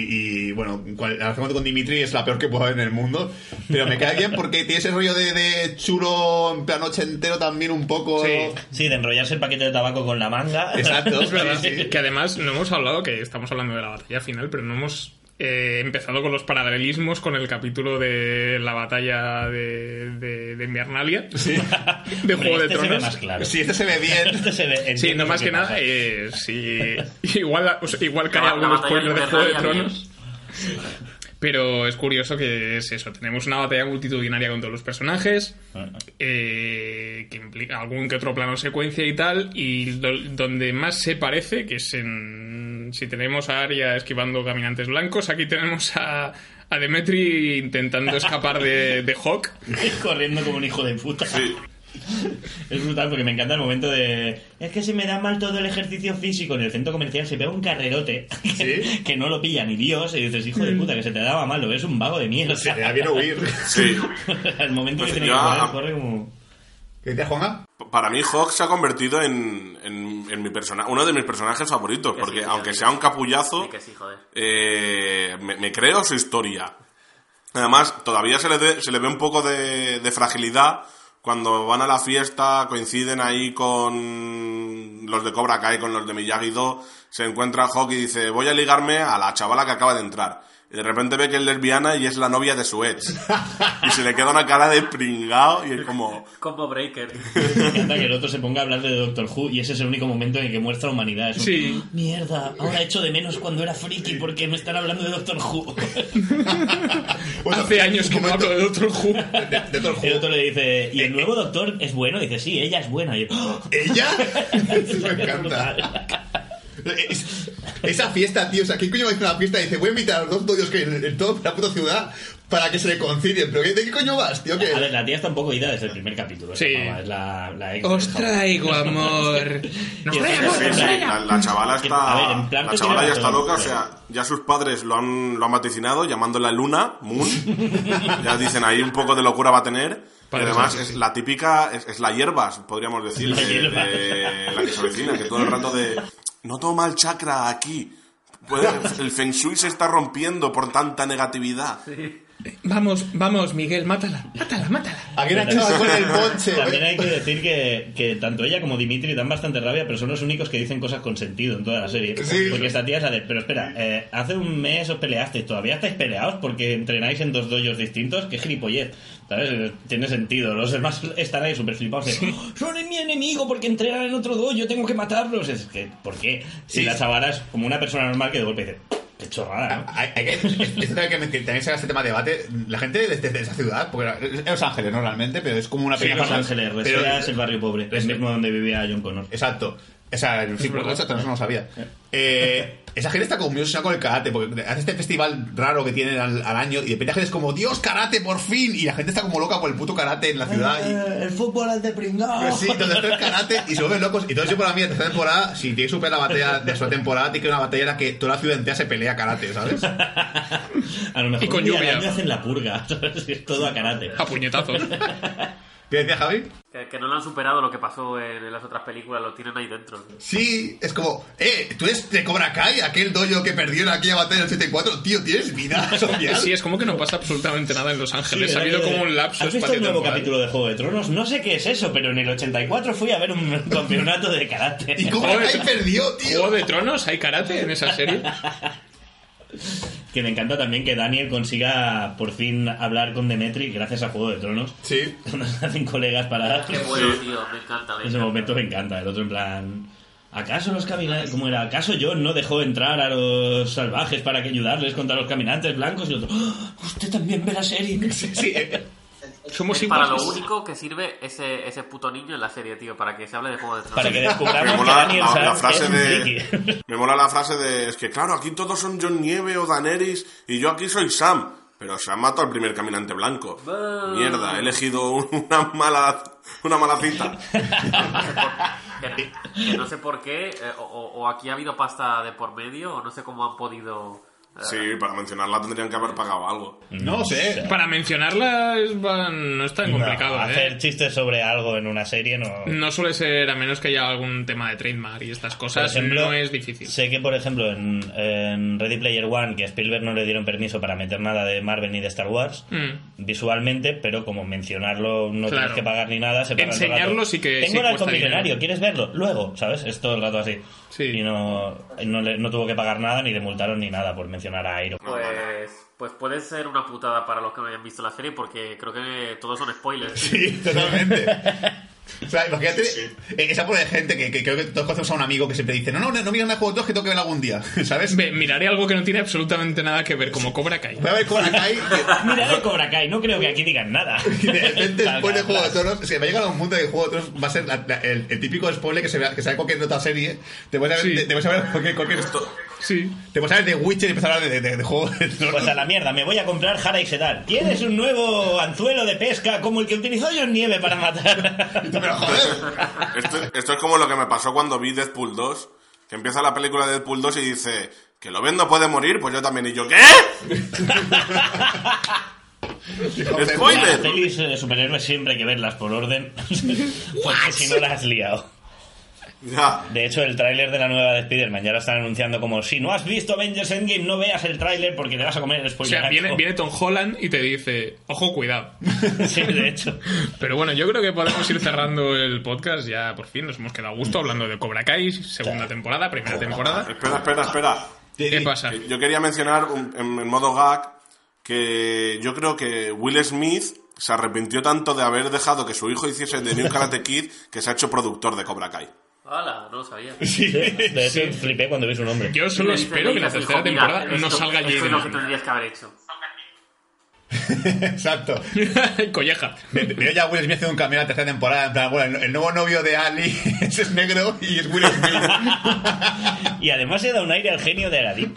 S1: y, bueno, cual- la relación con Dimitri es la peor que puedo haber en el mundo. Pero me cae bien porque tiene ese rollo de, de chulo en plan entero también un poco.
S3: Sí.
S2: Sí, de enrollarse el paquete de tabaco con la manga.
S1: Exacto.
S3: Es verdad
S1: Sí, sí.
S3: que además no hemos hablado, que estamos hablando de la batalla final, pero no hemos eh, empezado con los paralelismos con el capítulo de la batalla de, de, de Invernalia, de Juego de
S2: este se ve
S3: Tronos.
S2: más claro.
S1: Sí, este se ve bien.
S2: Este se ve,
S3: Sí, no más que nada, eh, sí, igual, o sea, igual cae algún spoiler de Juego de Tronos. Pero es curioso que es eso, tenemos una batalla multitudinaria con todos los personajes, eh, que implica algún que otro plano secuencia y tal, y do- donde más se parece, que es en... Si tenemos a Arya esquivando caminantes blancos, aquí tenemos a, a Demetri intentando escapar de, de Hawk.
S2: Corriendo como un hijo de puta.
S5: Sí.
S2: Es brutal porque me encanta el momento de. Es que se me da mal todo el ejercicio físico. En el centro comercial se pega un carrerote
S1: Sí.
S2: que no lo pilla ni Dios. Y dices, hijo de puta, que se te daba mal, lo ves un vago de mierda.
S1: Se le da bien huir.
S5: Sí.
S2: el momento
S5: Pues
S2: que tiene que corre como.
S1: ¿Qué dices, Juanga?
S5: Para mí Hawk se ha convertido en, en, en mi persona, uno de mis personajes favoritos,
S4: Que
S5: porque
S4: sí,
S5: aunque
S4: sí,
S5: sea un capullazo,
S4: Sí, que sí, joder.
S5: eh, me, me creo su historia. Además, todavía se le, ve- se le ve un poco de, de fragilidad cuando van a la fiesta, coinciden ahí con los de Cobra Kai, con los de Miyagi-Do, se encuentra Hawk y dice, voy a ligarme a la chavala que acaba de entrar. Y de repente ve que es lesbiana y es la novia de su ex. y se le queda una cara de pringao y es como...
S4: Combo Breaker.
S2: Me encanta que el otro se ponga a hablar de Doctor Who y ese es el único momento en el que muestra humanidad. Es un,
S3: Sí.
S2: Mierda, ahora echo de menos cuando era friki porque me están hablando de Doctor Who.
S1: Bueno,
S3: Hace años que no hablo de otro Who.
S1: De, de el
S2: otro le dice, ¿y el nuevo doctor es bueno? dice, sí, ella es buena. Y yo, ¡Oh!
S1: ¿Ella? me encanta. Es- esa fiesta, tío, o sea, ¿qué coño va a hacer una fiesta y dice, voy a invitar a los dos dodios que hay en, en toda la puta ciudad para que se reconcilien? ¿Pero de qué coño vas, tío? ¿Qué?
S2: A ver, la tía está un poco ida desde el primer capítulo.
S3: Sí.
S2: esa Es la, la ex.
S3: Os traigo amor. Nos
S5: Sí,
S3: trae
S5: sí, la, la chavala
S2: A ver,
S5: está.
S2: en plan
S5: la chavala ya está loca, o
S2: pero-
S5: sea, ya sus padres lo han, lo han vaticinado llamándola Luna, Moon. ya dicen ahí un poco de locura va a tener. Y
S3: Padre
S5: además es la típica, es, es la hierbas, podríamos decir,
S2: La
S5: de la que se avecina, que todo el rato de. No toma el chakra aquí. El feng shui se está rompiendo por tanta negatividad.
S3: Vamos, vamos, Miguel, mátala, mátala, mátala.
S1: ¿A quién ha echado con el ponche?
S2: También hay que decir que, que tanto ella como Dimitri dan bastante rabia, pero son los únicos que dicen cosas con sentido en toda la serie.
S1: Sí.
S2: Porque esta tía sale, pero espera, eh, hace un mes os peleasteis, ¿todavía estáis peleados porque entrenáis en dos doyos distintos? ¡Qué gilipollez! ¿Sabes? Eh, Tiene sentido. Los demás están ahí súper flipados de, "Oh, son mi enemigo porque entrenan en otro dojo, tengo que matarlos. Es que, ¿por qué? Si
S1: Sí.
S2: la chavala es como una persona normal que de golpe dice, qué chorrada, ¿no?
S1: Hay, hay que, esto hay que mentir, también se este tema de debate. La gente de, de- de esa ciudad, porque es Los Ángeles, ¿no? Realmente, pero es como una
S2: Sí,
S1: pequeña
S2: Los
S1: parte-
S2: Ángeles,
S1: pero-
S2: Reseda es el barrio pobre, el mismo donde vivía John Connor.
S1: Exacto. O sea, el círculo eso no lo sabía. Eh, esa gente está como muy obsesionada con el karate, porque hace este festival raro que tienen al, al año y de repente la gente es como, Dios, karate, por fin. Y la gente está como loca por el puto karate en la ciudad. Y,
S2: Eh, el fútbol es de pringao.
S1: Pues sí, donde está el karate y se vuelven locos. Y entonces yo para mí, la tercera temporada, si tiene que superar la batalla de su temporada, tiene que una batalla en la que toda la ciudad entera se pelea karate, ¿sabes?
S2: A lo mejor
S3: Y con lluvia.
S2: hacen la purga, ¿sabes? Es todo a karate.
S3: A puñetazos.
S1: ¿Qué decía Javi?
S4: Que, que no lo han superado lo que pasó en, las otras películas, lo tienen ahí dentro.
S1: Sí, es como, eh, tú eres de Cobra Kai, aquel dojo que perdió en aquella batalla del 84, tío, tienes vida social.
S3: Sí, es como que no pasa absolutamente nada en Los Ángeles. ha habido
S2: aquello de-
S3: como un lapso
S2: ¿Has visto el nuevo capítulo de Juego de Tronos? No sé qué es eso, pero en el 84 fui a ver un campeonato de karate.
S1: Y Cobra Kai perdió, tío.
S3: ¿Juego de Tronos? ¿Hay karate en esa serie?
S2: Que me encanta también que Daniel consiga por fin hablar con Demetri gracias a Juego de Tronos.
S1: Sí.
S2: Cuando se hacen colegas para...
S4: Qué bueno, tío, me encanta. me
S2: En ese
S4: encanta.
S2: momento me encanta. El otro en plan... ¿Acaso los caminantes... ¿Cómo era? ¿Acaso John no dejó entrar a los salvajes para que ayudarles contra los caminantes blancos? Y el otro... "¡Ah! ¿Usted también ve la serie?
S1: Sí, sí.
S3: Somos
S4: Es para lo único que sirve ese, ese puto niño en la serie, tío, para que se hable de Juego de Tronos.
S2: Para que
S5: Me
S2: descubramos que
S5: mola
S2: Daniel
S5: la, la
S2: Sanz es
S5: frase de. Me mola la frase de. Es que claro, aquí todos son John Nieve o Daenerys y yo aquí soy Sam. Pero Sam mató al primer caminante blanco. Mierda, he elegido una mala, una mala cita.
S4: Que, que no sé por qué, eh, o aquí ha habido pasta de por medio, o no sé cómo han podido...
S5: Sí, para mencionarla tendrían que haber pagado algo.
S1: No sé.
S3: Para mencionarla es- no es tan complicado,
S2: No,
S3: ¿eh?
S2: hacer chistes sobre algo en una serie no...
S3: No suele ser, a menos que haya algún tema de trademark y estas cosas,
S2: ejemplo,
S3: no es difícil.
S2: Sé que, por ejemplo, en, en Ready Player One, que a Spielberg no le dieron permiso para meter nada de Marvel ni de Star Wars,
S3: Mm.
S2: visualmente, pero como mencionarlo no
S3: Claro.
S2: tienes que pagar ni nada, se paga
S3: Enseñarlo sí que-
S2: Tengo
S3: sí
S2: el
S3: dinero.
S2: ¿quieres verlo? Luego, ¿sabes? Es todo el rato así.
S3: Sí.
S2: Y no, no, le- no tuvo que pagar nada, ni le multaron ni nada por mencionar a Iron Man.
S4: Pues, pues puede ser una putada para los que no hayan visto la serie, porque creo que todos son spoilers.
S1: Sí, totalmente. O sea, imagínate eh, esa pobre gente que, que creo que todos conocemos a un amigo que siempre dice, no, no, no, no miras nada de Juego de Tronos que tengo que ver algún día, ¿sabes?
S3: Ve, miraré algo que no tiene absolutamente nada que ver, como Cobra Kai.
S1: Voy a ver Cobra Kai y-
S2: Mira de Cobra Kai, no creo que aquí digan nada.
S1: y de repente después de Juego de Tronos, es que va a llegar a un punto de Juego de Tronos va a ser la- la- el, el típico spoiler que se vea, que sale cualquier otra serie, te puedes saber,
S3: Sí.
S1: te, te puedes saber cualquier, cualquier
S3: Sí.
S1: te puedes saber de Witcher y empezar a hablar de, de, de Juego de.
S2: Pues a la mierda, me voy a comprar Jara y Sedal. ¿Tienes un nuevo anzuelo de pesca como el que utilizó John Nieve para matar?
S1: Pero joder,
S5: Esto, esto es como lo que me pasó cuando vi Deadpool 2. Que empieza la película de Deadpool 2 y dice, que lo ven no puede morir, pues yo también. Y yo, ¿qué?
S2: Las
S5: ¡Spoiler!
S2: pelis de superhéroes siempre hay que verlas por orden, porque si no las has liado. De hecho, el tráiler de la nueva de Spider-Man ya lo están anunciando como si no has visto Avengers Endgame, no veas el tráiler porque te vas a comer el
S3: O
S2: spoiler.
S3: sea, viene, viene Tom Holland y te dice, ojo, cuidado.
S2: Sí, de hecho.
S3: Pero bueno, yo creo que podemos ir cerrando el podcast. Ya por fin nos hemos quedado a gusto hablando de Cobra Kai, segunda temporada, primera temporada.
S5: Espera, espera, espera.
S3: ¿Qué pasa?
S5: Yo quería mencionar un- en, en modo gag que yo creo que Will Smith se arrepintió tanto de haber dejado que su hijo hiciese de New Karate Kid que se ha hecho productor de Cobra Kai.
S4: ¡Hala! No lo sabía.
S2: De hecho, flipé cuando vi su nombre.
S3: Yo solo espero que la tercera
S4: "Hijo, mira,
S3: temporada no
S4: esto-
S3: salga
S4: Esto es lo que
S3: Jaden.
S4: tendrías que haber hecho.
S1: exacto.
S3: Colleja.
S1: Veo ya a Will Smith haciendo un cambio en la tercera temporada, en plan, bueno, el, el nuevo novio de Ali ese es negro y es Will Smith.
S2: Y además se da un aire al genio de Aladdin.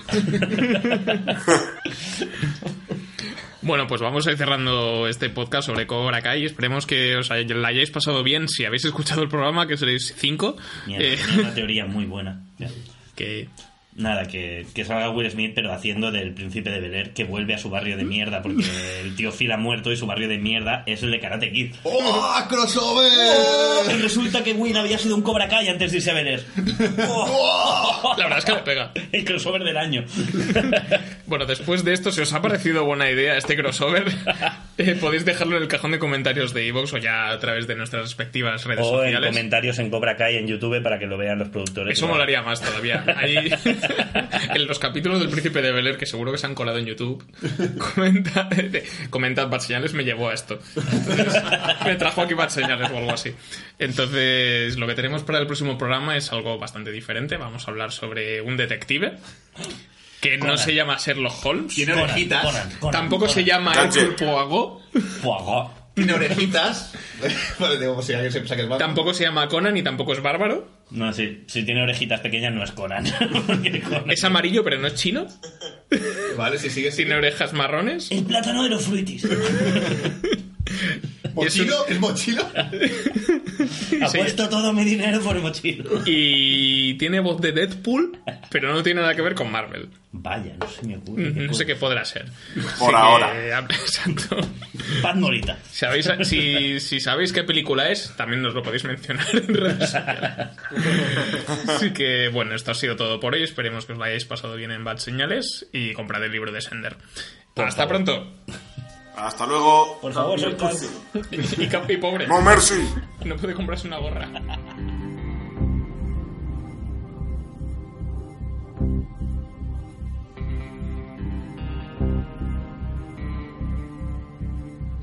S3: Bueno, pues vamos a ir cerrando este podcast sobre Cobra Kai. Esperemos que os hay- la hayáis pasado bien. Si habéis escuchado el programa, que seréis cinco.
S2: Mierda,
S3: eh,
S2: una teoría muy buena.
S3: que
S2: Nada, que, que salga Will Smith, pero haciendo del príncipe de Bel Air que vuelve a su barrio de mierda, porque el tío Phil ha muerto y su barrio de mierda es el de Karate Kid.
S1: ¡Oh, crossover!
S2: Y resulta que Will había sido un Cobra Kai antes de irse a Bel Air. Oh,
S3: la verdad es que le pega.
S2: el crossover del año.
S3: Bueno, después de esto, si os ha parecido buena idea este crossover, eh, podéis dejarlo en el cajón de comentarios de iVoox o ya a través de nuestras respectivas redes
S2: O en
S3: sociales.
S2: comentarios en Cobra Kai en YouTube para que lo vean los productores.
S3: Eso molaría más todavía. Ahí, en los capítulos del Príncipe de Bel Air, que seguro que se han colado en YouTube, comenta, comentad, Bad Señales me llevó a esto. Entonces, me trajo aquí Bad Señales o algo así. Entonces, lo que tenemos para el próximo programa es algo bastante diferente. Vamos a hablar sobre un detective que no se llama Sherlock Holmes.
S1: Tiene orejitas.
S2: Conan,
S3: Tampoco se llama. Hercule Poirot.
S2: Poirot.
S1: Tiene orejitas. Vale, digo, si alguien se piensa que es malo.
S3: Tampoco se llama Conan y tampoco es bárbaro.
S2: No, sí, si tiene orejitas pequeñas no es Conan. Conan-
S3: Es amarillo, pero no es chino.
S1: Vale, si sigue
S3: Tiene orejas marrones.
S2: El plátano de los fruitis.
S1: ¿Mochilo? ¿Es mochilo?
S2: Apuesto todo mi dinero por el mochilo.
S3: Y tiene voz de Deadpool, pero no tiene nada que ver con Marvel.
S2: Vaya, no se me ocurre.
S3: No sé qué podrá ser.
S5: Por
S3: Así
S5: ahora.
S3: que, Exacto.
S2: Paz Morita.
S3: ¿Sabéis, si, si sabéis qué película es, también nos lo podéis mencionar en redes sociales. Así que, bueno, esto ha sido todo por hoy. Esperemos que os lo hayáis pasado bien en Bad Señales y comprad el libro de Sender. Hasta pronto.
S5: Hasta luego.
S2: Por favor, soltad.
S3: Y, y pobre.
S5: No mercy.
S3: No puede comprarse una gorra.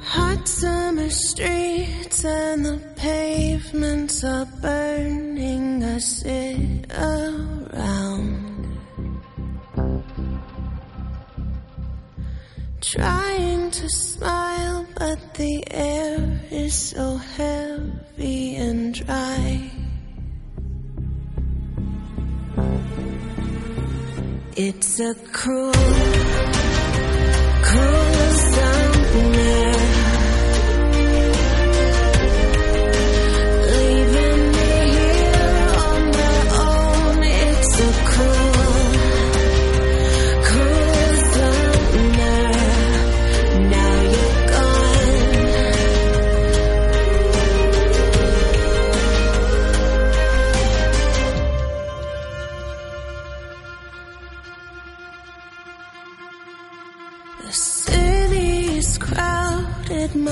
S7: Hot summer streets and the pavements are burning. I sit around, trying to smile, but the air is so heavy and dry. It's a cruel, cruel summer.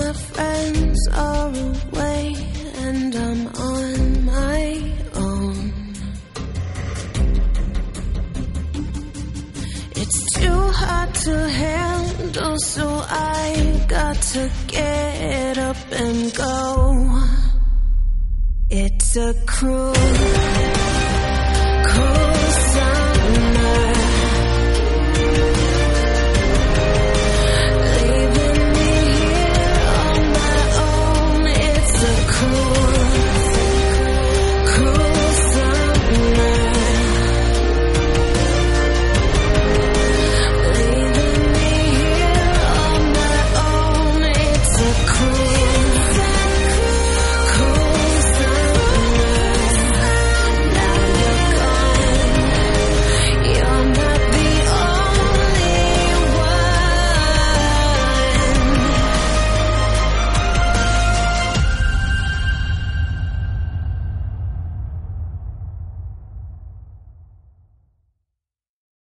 S7: My friends are away, and I'm on my own. It's too hard to handle, so I got to get up and go. It's a cruel,